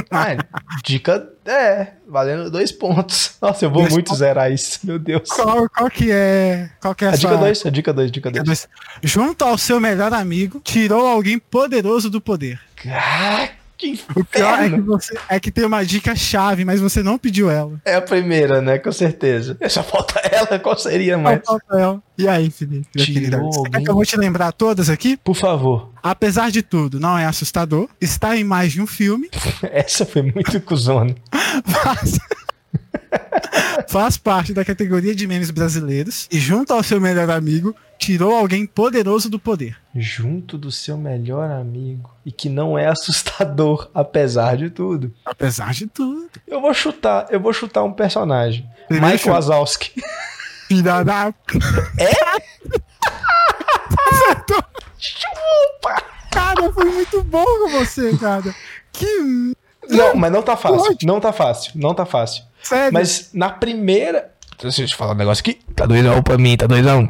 Ah, dica é, valendo dois pontos. Nossa, eu vou Dois muito pontos. zerar isso, meu Deus. Qual, qual que é. Qual que é A essa- dica 2, a dica 2, dica dica 2. dois? Junto ao seu melhor amigo, tirou alguém poderoso do poder. Ah, que O pior é que, você, é que tem uma dica chave, mas você não pediu ela. É a primeira, né? Com certeza. Só falta ela, qual seria mais? Qual falta ela? E aí, Felipe? Tirou? Você quer que eu vou te lembrar todas aqui? Por favor. Apesar de tudo, não é assustador. Está em mais de um filme. Essa foi muito cuzona. Faz... Faz parte da categoria de memes brasileiros. E junto ao seu melhor amigo, tirou alguém poderoso do poder. Junto do seu melhor amigo. E que não é assustador, apesar de tudo. Apesar de tudo. Eu vou chutar, eu vou chutar um personagem. Primeiro Michael chute. Wazowski. Filha da. Chupa! Cara, foi muito bom com você, cara. Que. Não, mas não tá fácil. Não tá fácil. Não tá fácil. Sério. Mas na primeira. Deixa eu te falar um negócio aqui. Tá 2x1 pra mim, tá 2x1.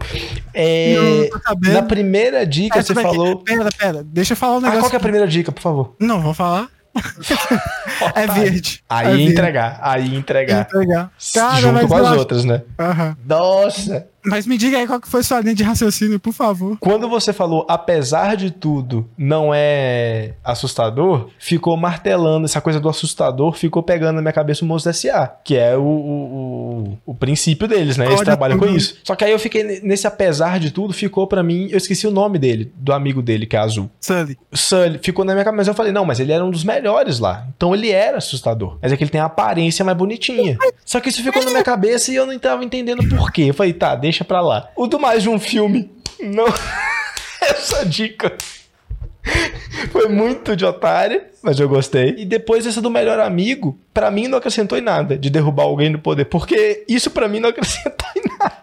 É, Não, na primeira dica É, você que- falou. Pera, pera. Deixa eu falar um Ah, negócio. qual que é a primeira dica, por favor? Não, vou falar. É verde. Aí é verde. entregar, aí entregar. Entregar. Cara, Junto com as acho- outras, né? Aham. Nossa! Mas me diga aí qual que foi sua linha de raciocínio, por favor. Quando você falou, apesar de tudo, não é assustador, ficou martelando essa coisa do assustador, ficou pegando na minha cabeça o Monstro S.A., que é o, o, o, o princípio deles, né? Eles trabalham com isso. Só que aí eu fiquei ne- nesse apesar de tudo, ficou pra mim, eu esqueci o nome dele, do amigo dele, que é azul. Sully. Sully ficou na minha cabeça, mas eu falei, não, mas ele era um dos melhores lá. Então ele era assustador. Mas é que ele tem a aparência mais bonitinha. Só que isso ficou na minha cabeça e eu não tava entendendo por quê. Eu falei, tá, deixa pra lá. O do mais de um filme, não. Essa dica. Foi muito de otário, mas eu gostei. E depois essa do melhor amigo, pra mim não acrescentou em nada de derrubar alguém do poder, porque isso pra mim não acrescentou em nada.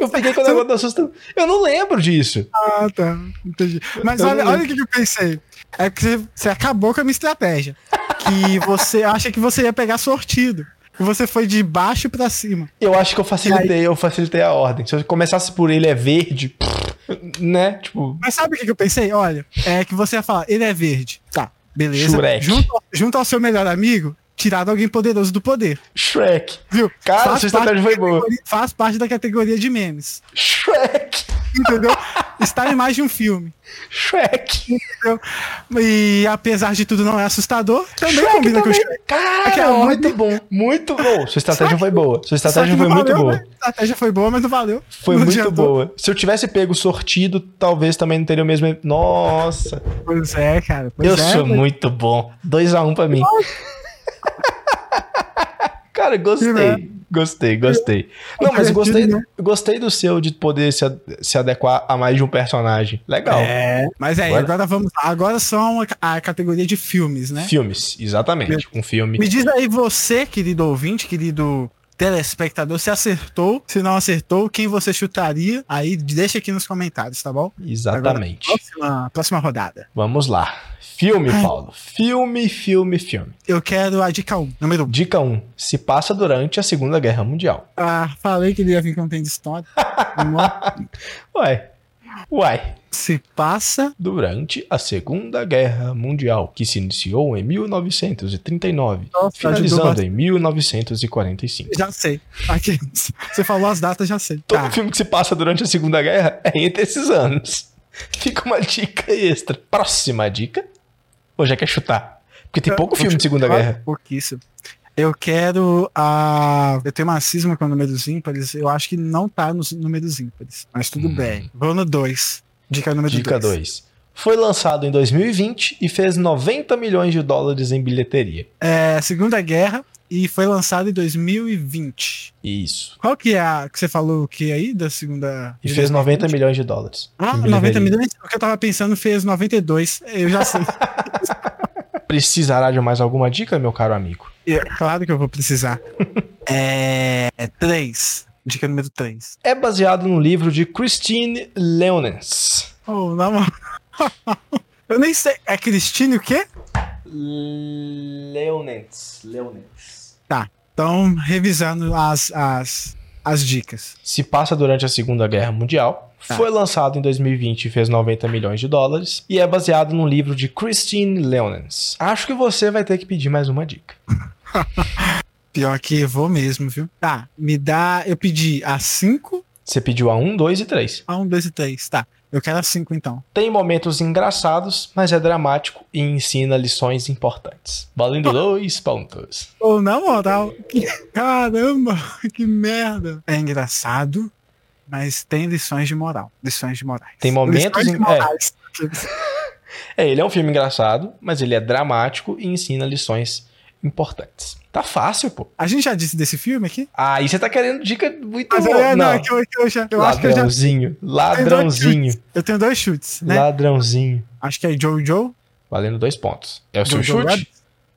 Eu fiquei com o negócio do assustador. Eu não lembro disso. Ah, tá. Entendi. Mas Eu olha, olha o que que eu pensei. É que você, acabou com a minha estratégia. Que você acha que você ia pegar sortido. E você foi de baixo pra cima. Eu acho que eu facilitei, eu facilitei a ordem. Se eu começasse por ele é verde, né? Tipo, Mas sabe o que que eu pensei? Olha, é que você ia falar, ele é verde. Tá, beleza. Shrek. Junto, junto ao seu melhor amigo, tiraram alguém poderoso do poder. Shrek. Viu? Cara, Faz sua estratégia foi boa. Faz parte da categoria de memes. Shrek. Entendeu? Está em mais de um filme. Shrek. Entendeu? E apesar de tudo, não é assustador. Também Shrek combina com o também. Shrek. Cara, É muito muito- bom. Muito bom. Sua estratégia foi boa. Sua estratégia foi não muito valeu, boa. né? A estratégia foi boa, mas não valeu. Foi Não muito adiantou. boa. Se eu tivesse pego sortido, talvez também não teria o mesmo. Nossa, Pois é, cara. Pois eu é, sou mas- muito bom. 2x1 um pra mim. Cara, gostei. né? Gostei, gostei. Não, mas gostei, né? gostei do seu de poder se, se adequar a mais de um personagem. Legal. É, mas é, Agora- agora, vamos. Agora são a, a categoria de filmes, né? Filmes, exatamente. Um filme. Me diz aí você, querido ouvinte, querido telespectador, se acertou, se não acertou, quem você chutaria, aí deixa aqui nos comentários, tá bom? Exatamente. Próxima, próxima rodada. Vamos lá. Filme, Ai. Paulo. Filme, filme, filme. Eu quero a dica 1, número 1. Dica 1. Se passa durante a Segunda Guerra Mundial. Ah, falei que ele ia vir com um tem de história. Lá. Uai. Se passa. Durante a Segunda Guerra Mundial, que se iniciou em 1939, Nossa, finalizando em 1945. Já sei. Aqui, você falou as datas, já sei. Todo Tá. filme que se passa durante a Segunda Guerra é entre esses anos. Fica uma dica extra. Próxima dica. Ou já quer chutar? Porque tem pouco Vou filme de Segunda Guerra. Pouquíssimo. Eu quero a. Eu tenho uma cisma com números ímpares. Eu acho que não tá nos números ímpares. Mas tudo hum. bem. Vou no 2. Dica número 2. Dica 2. Foi lançado em 2020 e fez 90 milhões de dólares em bilheteria. É, Segunda Guerra e foi lançado em 2020. Isso. Qual que é a que você falou que é aí da segunda? E fez 90 milhões de dólares. Ah, 90 milhões? O que eu tava pensando fez 92. Eu já sei. Precisará de mais alguma dica, meu caro amigo? É, claro que eu vou precisar. é. 3. Dica número 3. É baseado no livro de Christine Leonens. Oh, não. eu nem sei. É Christine o quê? Leonens. Leonens. Tá. Então, revisando as, as, as dicas. Se passa durante a Segunda Guerra Mundial Tá. Foi lançado em 2020 e fez 90 milhões de dólares. E é baseado num livro de Christine Leonens. Acho que você vai ter que pedir mais uma dica. Pior que vou mesmo, viu? Tá, me dá. Eu pedi a 5. Você pediu a 1, 2 e 3. A 1, 2 e 3, tá. Eu quero a 5 então. Tem momentos engraçados, mas é dramático e ensina lições importantes. Valendo dois pontos. Ou oh, na moral, que... caramba, que merda. É engraçado, mas tem lições de moral. Lições de morais. Tem momentos em... morais. É. é, ele é um filme engraçado, mas ele é dramático e ensina lições importantes. Tá fácil, pô. A gente já disse desse filme aqui? Ah, e você tá querendo dica muito Mas boa. É, não, não, é que eu, que eu já. Eu ladrãozinho. Eu ladrãozinho. Eu tenho dois chutes, né? Ladrãozinho. Acho que é Jojo. Valendo dois pontos. É o seu chute?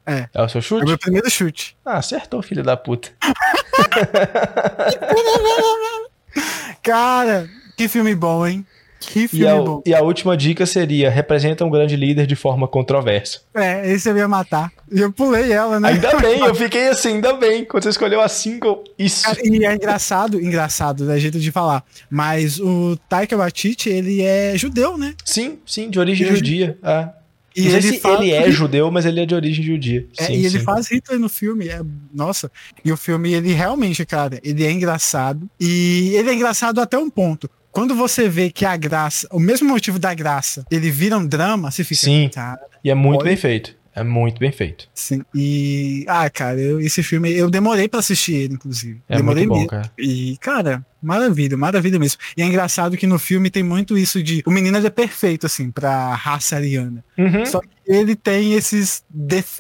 É. É o seu chute? É o meu primeiro chute. Ah, acertou, filho da puta. Cara, que filme bom, hein? Que filme e a, bom. E a última dica seria: representa um grande líder de forma controversa. É, esse eu ia matar. E eu pulei ela, né? Ainda bem, eu fiquei assim, ainda bem. Quando você escolheu a single, isso. E é engraçado, engraçado, é jeito de falar. Mas o Taika Waititi, ele é judeu, né? Sim, sim, de origem é judia. É. E ele, se ele é judeu, mas ele é de origem judia. É, sim, e ele sim. faz Hitler no filme. É, nossa. E o filme, ele realmente, cara, ele é engraçado. E ele é engraçado até um ponto. Quando você vê que a graça, o mesmo motivo da graça, ele vira um drama, você fica. Sim. Cara, e é muito bem feito. É muito bem feito. Sim. E. Ah, cara, eu, esse filme, eu demorei para assistir ele, inclusive. É demorei muito bom, mesmo. cara. E, cara, maravilha, maravilha mesmo. E é engraçado que no filme tem muito isso de. O menino é perfeito, assim, pra raça ariana. Uhum. Só que ele tem esses,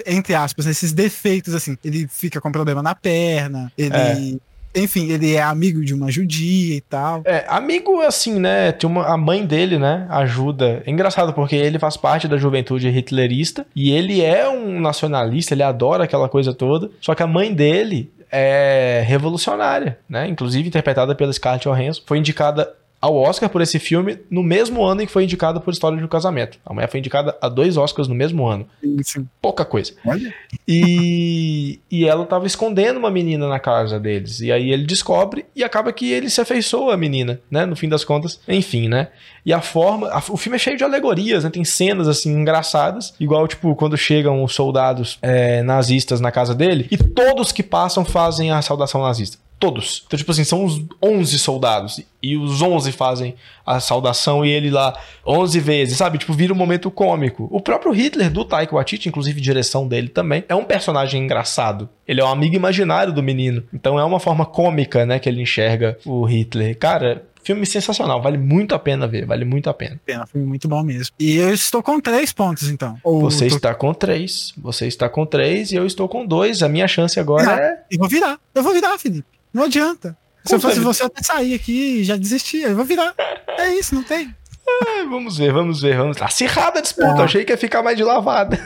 entre aspas, esses defeitos, assim. Ele fica com problema na perna, ele. É enfim, ele é amigo de uma judia e tal. É, amigo assim, né? Tem uma, a mãe dele, né? Ajuda. É engraçado porque ele faz parte da juventude hitlerista e ele é um nacionalista, ele adora aquela coisa toda. Só que a mãe dele é revolucionária, né? Inclusive interpretada pela Scarlett Johansson. Foi indicada ao Oscar por esse filme no mesmo ano em que foi indicada por História de um Casamento. A mulher foi indicada a dois Oscars no mesmo ano. Sim. Pouca coisa. Olha. E, e ela estava escondendo uma menina na casa deles. E aí ele descobre e acaba que ele se afeiçoa a menina, né? No fim das contas. Enfim, né? E a forma. A, o filme é cheio de alegorias, né? Tem cenas assim engraçadas. Igual, tipo, quando chegam os soldados é, nazistas na casa dele e todos que passam fazem a saudação nazista. Todos. Então, tipo assim, são os 11 soldados. E os 11 fazem a saudação e ele lá 11 vezes, sabe? Tipo, vira um momento cômico. O próprio Hitler, do Taika Waititi, inclusive direção dele também, é um personagem engraçado. Ele é um amigo imaginário do menino. Então é uma forma cômica, né, que ele enxerga o Hitler. Cara, Filme sensacional, vale muito a pena ver, vale muito a pena. Um filme muito bom mesmo. E eu estou com três pontos, então. Ou você tô... está com três, você está com três e eu estou com dois. A minha chance agora virar. é. Eu vou virar, eu vou virar, Felipe. Não adianta. Se eu fosse você, eu até sair aqui e já desistia. Eu vou virar. É isso, não tem. É, vamos ver, vamos ver, vamos. Acirrada a disputa, é. achei que ia ficar mais de lavada.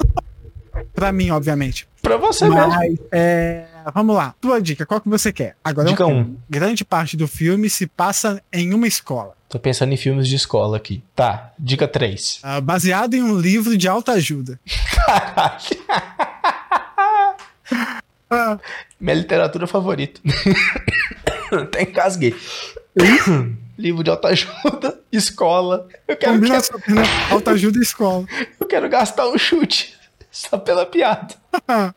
pra mim, obviamente. Pra você Mas, mesmo. É, vamos lá. Tua dica, qual que você quer? Agora, dica 1. Um. Grande parte do filme se passa em uma escola. Tô pensando em filmes de escola aqui. Tá, dica 3. Uh, ah, baseado em um livro de alta ajuda. Caralho. Ah. Minha literatura favorita. Até engasguei. Livro de autoajuda, escola. Eu quero Combina que... né? Autoajuda e escola. Eu quero gastar um chute. Só pela piada.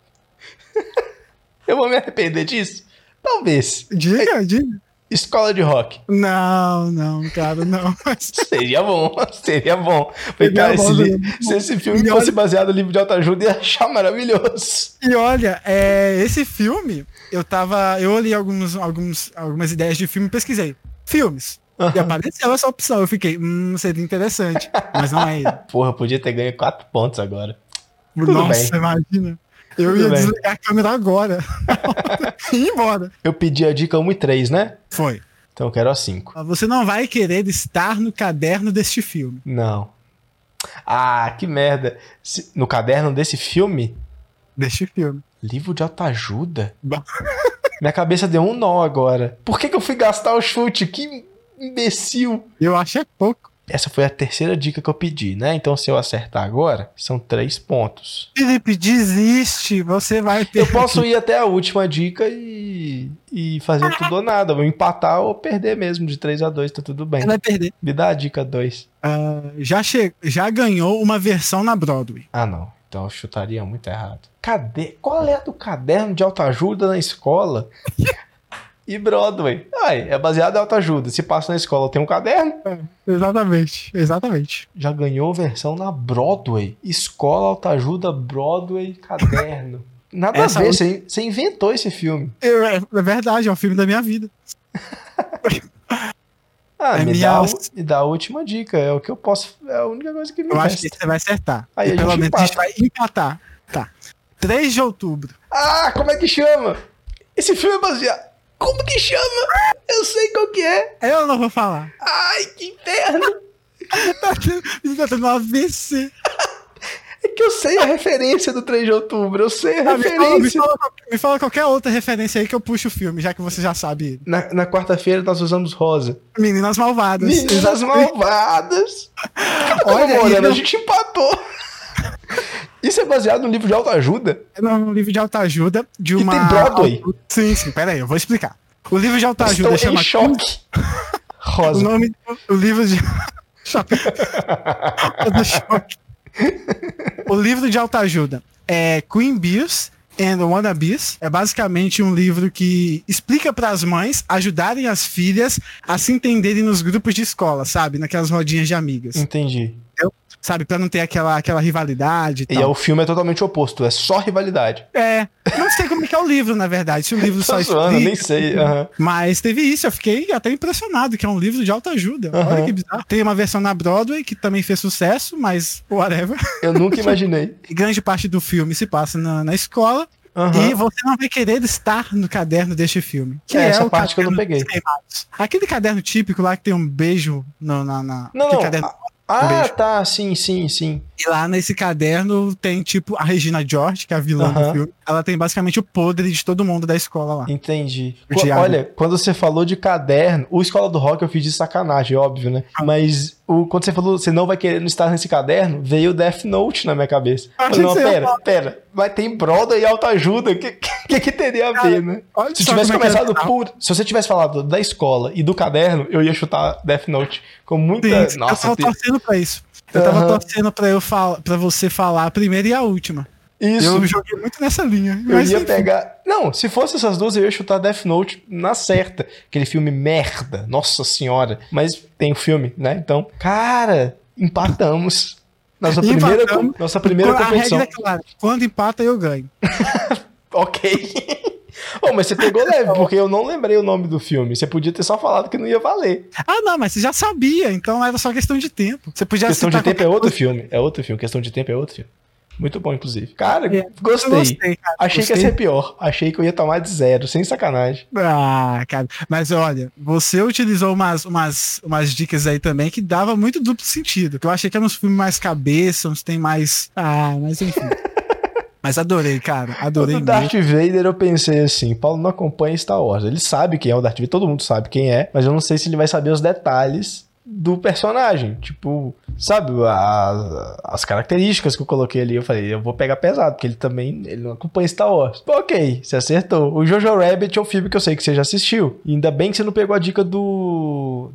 Eu vou me arrepender disso? Talvez. Diga, diga. Escola de rock. Não, não, cara, não. seria bom, seria bom. Falei, cara, bom, esse, se esse filme fosse baseado no livro de autoajuda, ia achar maravilhoso. E olha, é, esse filme, eu tava. Eu olhei alguns, alguns, algumas ideias de filme e pesquisei. Filmes. E apareceu essa opção. Eu fiquei, hum, seria interessante. Mas não é ele. Porra, podia ter ganho quatro pontos agora. Tudo Nossa, bem. imagina. Eu Tudo ia bem. desligar a câmera agora. e ir embora. Eu pedi a dica 1 e 3, né? Foi. Então eu quero a 5. Você não vai querer estar no caderno deste filme. Não. Ah, que merda. No caderno desse filme? Deste filme. Livro de autoajuda? Minha cabeça deu um nó agora. Por que, que eu fui gastar o chute? Que imbecil. Eu acho é pouco. Essa foi a terceira dica que eu pedi, né? Então, se eu acertar agora, são três pontos. Felipe, desiste. Você vai ter. Eu posso ir até a última dica e, e fazer tudo ou nada. Vou empatar ou perder mesmo. De 3 a 2 tá tudo bem. Você vai perder. Me dá a dica 2. Uh, ah, já, che... já ganhou uma versão na Broadway. Ah, não. Então eu chutaria muito errado. Cadê? Qual é a do caderno de autoajuda na escola? E Broadway. Ai, é baseado em autoajuda. Se passa na escola, tem um caderno. É, exatamente, exatamente. Já ganhou versão na Broadway. Escola, autoajuda, Broadway, caderno. Nada Essa a ver, você, você inventou esse filme. É, é, verdade, é o filme da minha vida. ah, é me, minha... dá, me dá a última dica. É o que eu posso. É a única coisa que me Eu resta. acho que você vai acertar. Aí, pelo menos a gente vai empatar. Tá. 3 de outubro. Ah, como é que chama? Esse filme é baseado. Como que chama? Eu sei qual que é. Eu não vou falar. Ai, que inferno. tá tendo, tá tendo um AVC. É que eu sei a referência do 3 de outubro, eu sei a ah, referência. Me fala, me, fala, me fala, qualquer outra referência aí que eu puxo o filme, já que você já sabe. Na, na quarta-feira nós usamos rosa. Meninas Malvadas. Meninas Exatamente. Malvadas. Olha, Morena, a gente empatou. Isso é baseado no livro de autoajuda? É no livro de autoajuda de uma. E tem Broadway? Sim, sim, pera aí, eu vou explicar. O livro de autoajuda Estou chama. Em choque. Rosa. O nome do livro de. choque. choque. O livro de autoajuda é Queen Beers and Wannabes. É basicamente um livro que explica para as mães ajudarem as filhas a se entenderem nos grupos de escola, sabe? Naquelas rodinhas de amigas. Entendi sabe? Pra não ter aquela, aquela rivalidade. E, e o filme é totalmente oposto, é só rivalidade. É. Não sei como é que é o livro, na verdade. Se o livro só zoando, explica, nem sei. Uhum. Mas teve isso, eu fiquei até impressionado, que é um livro de alta ajuda. Uhum. Olha que bizarro. Tem uma versão na Broadway que também fez sucesso, mas whatever. Eu nunca imaginei. grande parte do filme se passa na, na escola. Uhum. E você não vai querer estar no caderno deste filme. Que é, é essa parte que eu não peguei. Aquele caderno típico lá que tem um beijo no, na, na. Não, não. Caderno... Ah, um tá, sim, sim, sim. E lá nesse caderno tem, tipo, a Regina George, que é a vilã uh -huh. do filme. Ela tem basicamente o podre de todo mundo da escola lá. Entendi. Olha, quando você falou de caderno, o Escola do Rock eu fiz de sacanagem, óbvio, né? Ah. Mas o, quando você falou, você não vai querer estar nesse caderno, veio Death Note na minha cabeça. Ah, não, pera, pera. Mas tem Broda e autoajuda. O que, que, que, teria a ver, né? Se tivesse é começado é por. Se você tivesse falado da escola e do caderno, eu ia chutar Death Note com muita. Sim, Nossa, eu tava torcendo pra isso. Eu tava uhum. torcendo pra, eu fal... pra você falar a primeira e a última. Isso. Eu joguei muito nessa linha. Eu ia enfim. pegar. Não, se fosse essas duas, eu ia chutar Death Note na certa. Aquele filme merda. Nossa senhora. Mas tem o um filme, né? Então, cara, empatamos. Nossa primeira, nossa primeira competição. A regra é clara. Quando empata, eu ganho. ok. oh, mas você pegou leve, porque eu não lembrei o nome do filme. Você podia ter só falado que não ia valer. Ah, não, mas você já sabia, então era só questão de tempo. Você podia Questão de tempo é outro coisa. filme. É outro filme. Questão de tempo é outro filme. Muito bom, inclusive. Cara, é, gostei. gostei cara, Achei gostei. que ia ser pior. Achei que eu ia tomar de zero, sem sacanagem. Ah, cara. Mas olha, você utilizou umas, umas, umas dicas aí também que dava muito duplo sentido. Que eu achei que eram uns filmes mais cabeça, uns tem mais. Ah, mas enfim. Mas adorei, cara. Adorei. O Darth Vader eu pensei assim, Paulo não acompanha Star Wars. Ele sabe quem é o Darth Vader, todo mundo sabe quem é, mas eu não sei se ele vai saber os detalhes do personagem. Tipo, sabe, a, as características que eu coloquei ali, eu falei, eu vou pegar pesado, porque ele também ele não acompanha Star Wars. Ok, você acertou. O Jojo Rabbit é um filme que eu sei que você já assistiu. E ainda bem que você não pegou a dica do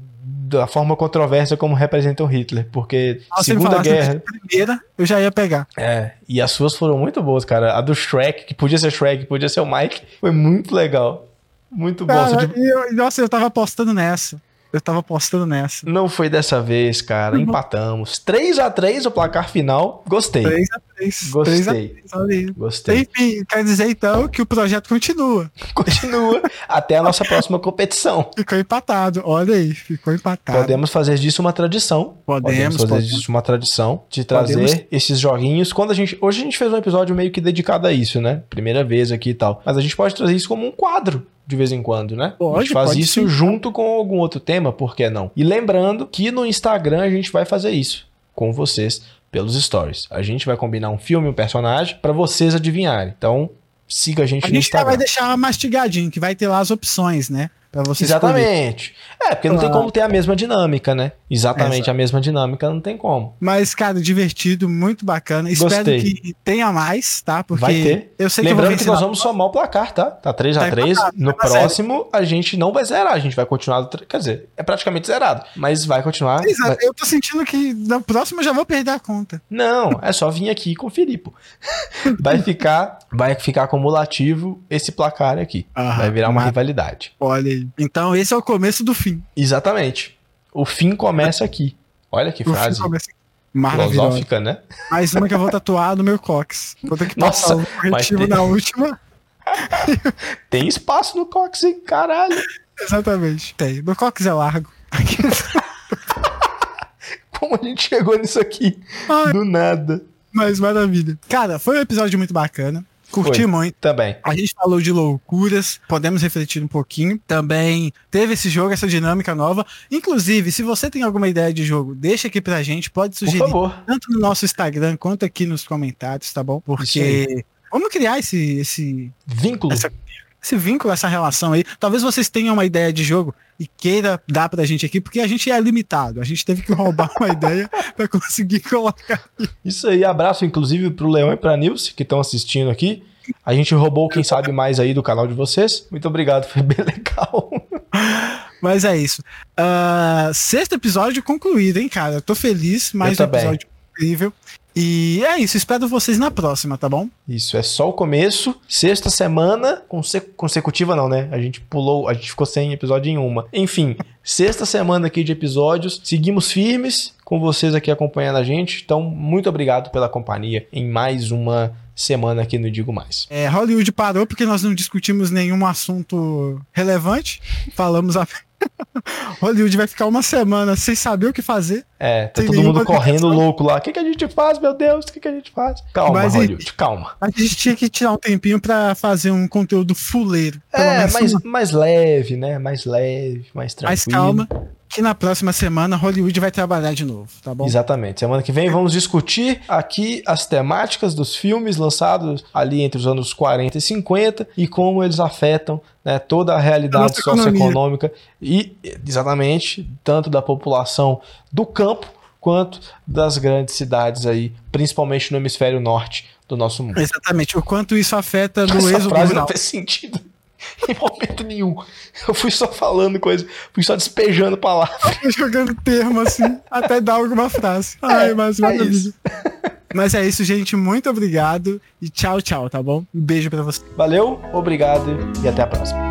da forma controversa como representam Hitler, porque ah, Segunda Guerra. Primeira, eu já ia pegar. É, e as suas foram muito boas, cara. A do Shrek, que podia ser Shrek, podia ser o Mike, foi muito legal. Muito bom. Cara, eu, nossa, eu tava apostando nessa. Eu tava apostando nessa. Não foi dessa vez, cara. Uhum. Empatamos. 3 a 3 o placar final. Gostei. 3 a 3 Gostei. 3 a 3, olha aí. Gostei. Enfim, quer dizer então que o projeto continua. Continua até a nossa próxima competição. Ficou empatado. Olha aí, ficou empatado. Podemos fazer disso uma tradição. Podemos, podemos fazer podemos. disso uma tradição de trazer podemos. esses joguinhos. Quando a gente, hoje a gente fez um episódio meio que dedicado a isso, né? Primeira vez aqui e tal. Mas a gente pode trazer isso como um quadro de vez em quando, né? Pode, a gente faz isso sim. junto com algum outro tema, por que não? E lembrando que no Instagram a gente vai fazer isso com vocês pelos stories. A gente vai combinar um filme, um personagem para vocês adivinharem. Então, siga a gente a no gente Instagram. vai deixar mastigadinho, que vai ter lá as opções, né? Pra você Exatamente. Escolher. É, porque não tem como ter a mesma dinâmica, né? Exatamente a mesma dinâmica não tem como. Mas, cara, divertido, muito bacana. Espero Gostei. que tenha mais, tá? Porque Vai ter. eu sei Lembrando que, que, nós vamos somar o placar, tá? Tá 3 Tá a 3 empatado, No tá próximo, a gente não vai zerar. A gente vai continuar. Quer dizer, é praticamente zerado. Mas vai continuar. Exato. vai- Eu tô sentindo que na próxima eu já vou perder a conta. Não, é só vir aqui e conferir, pô. Vai ficar, vai ficar acumulativo esse placar aqui. Aham. vai virar uma Mas- rivalidade. Olha aí. Então esse é o começo do fim. Exatamente. O fim começa aqui. Olha que O frase fim começa... Maravilhosa. filosófica, né? Mais uma que eu vou tatuar no meu cox. Vou ter que Nossa, passar o corretivo tem- na última. Tem espaço no cox, hein? Caralho. Exatamente. Tem. Meu cox é largo. Como a gente chegou nisso aqui? Ai. Do nada. Mas maravilha. Cara, foi um episódio muito bacana. Curti Foi. muito. Também. A gente falou de loucuras, podemos refletir um pouquinho. Também teve esse jogo, essa dinâmica nova. Inclusive, se você tem alguma ideia de jogo, deixa aqui pra gente, pode sugerir tanto no nosso Instagram quanto aqui nos comentários, tá bom? Porque vamos criar esse, esse, Vínculo. essa- esse vínculo, essa relação aí. Talvez vocês tenham uma ideia de jogo e queira dar pra gente aqui, porque a gente é limitado. A gente teve que roubar uma ideia pra conseguir colocar. Isso aí, abraço inclusive pro Leão e pra Nilce que estão assistindo aqui. A gente roubou quem sabe mais aí do canal de vocês. Muito obrigado, foi bem legal. Mas é isso. Ah, sexto episódio concluído, hein, cara? Eu tô feliz. Mais Eu um também. episódio incrível. E é isso. Espero vocês na próxima, tá bom? Isso é só o começo. Sexta semana conse- consecutiva não, né? A gente pulou, a gente ficou sem episódio em uma. Enfim, sexta semana aqui de episódios. Seguimos firmes com vocês aqui acompanhando a gente. Então, muito obrigado pela companhia em mais uma semana aqui no Digo Mais. É, Hollywood parou porque nós não discutimos nenhum assunto relevante. Falamos a. Hollywood vai ficar uma semana sem saber o que fazer. É, tá todo mundo correndo louco lá. O que, que a gente faz, meu Deus? O que, que a gente faz? Calma, Mas, Hollywood, calma. A gente tinha que tirar um tempinho pra fazer um conteúdo fuleiro. É, mais, mais leve, né? Mais leve, mais tranquilo. Mas calma, que na próxima semana Hollywood vai trabalhar de novo, tá bom? Exatamente. Semana que vem vamos discutir aqui as temáticas dos filmes lançados ali entre os anos 40 e 50 e como eles afetam né, toda a realidade economia. socioeconômica e, exatamente, tanto da população do campo quanto das grandes cidades aí, principalmente no hemisfério norte do nosso mundo. Exatamente. O quanto isso afeta no êxodo rural. não fez sentido em momento nenhum. Eu fui só falando coisa, fui só despejando palavras. jogando termo assim, até dar alguma frase. Ai, mas é isso. Mas é isso, gente. Muito obrigado e tchau, tchau, tá bom? Um beijo pra você. Valeu, obrigado e até a próxima.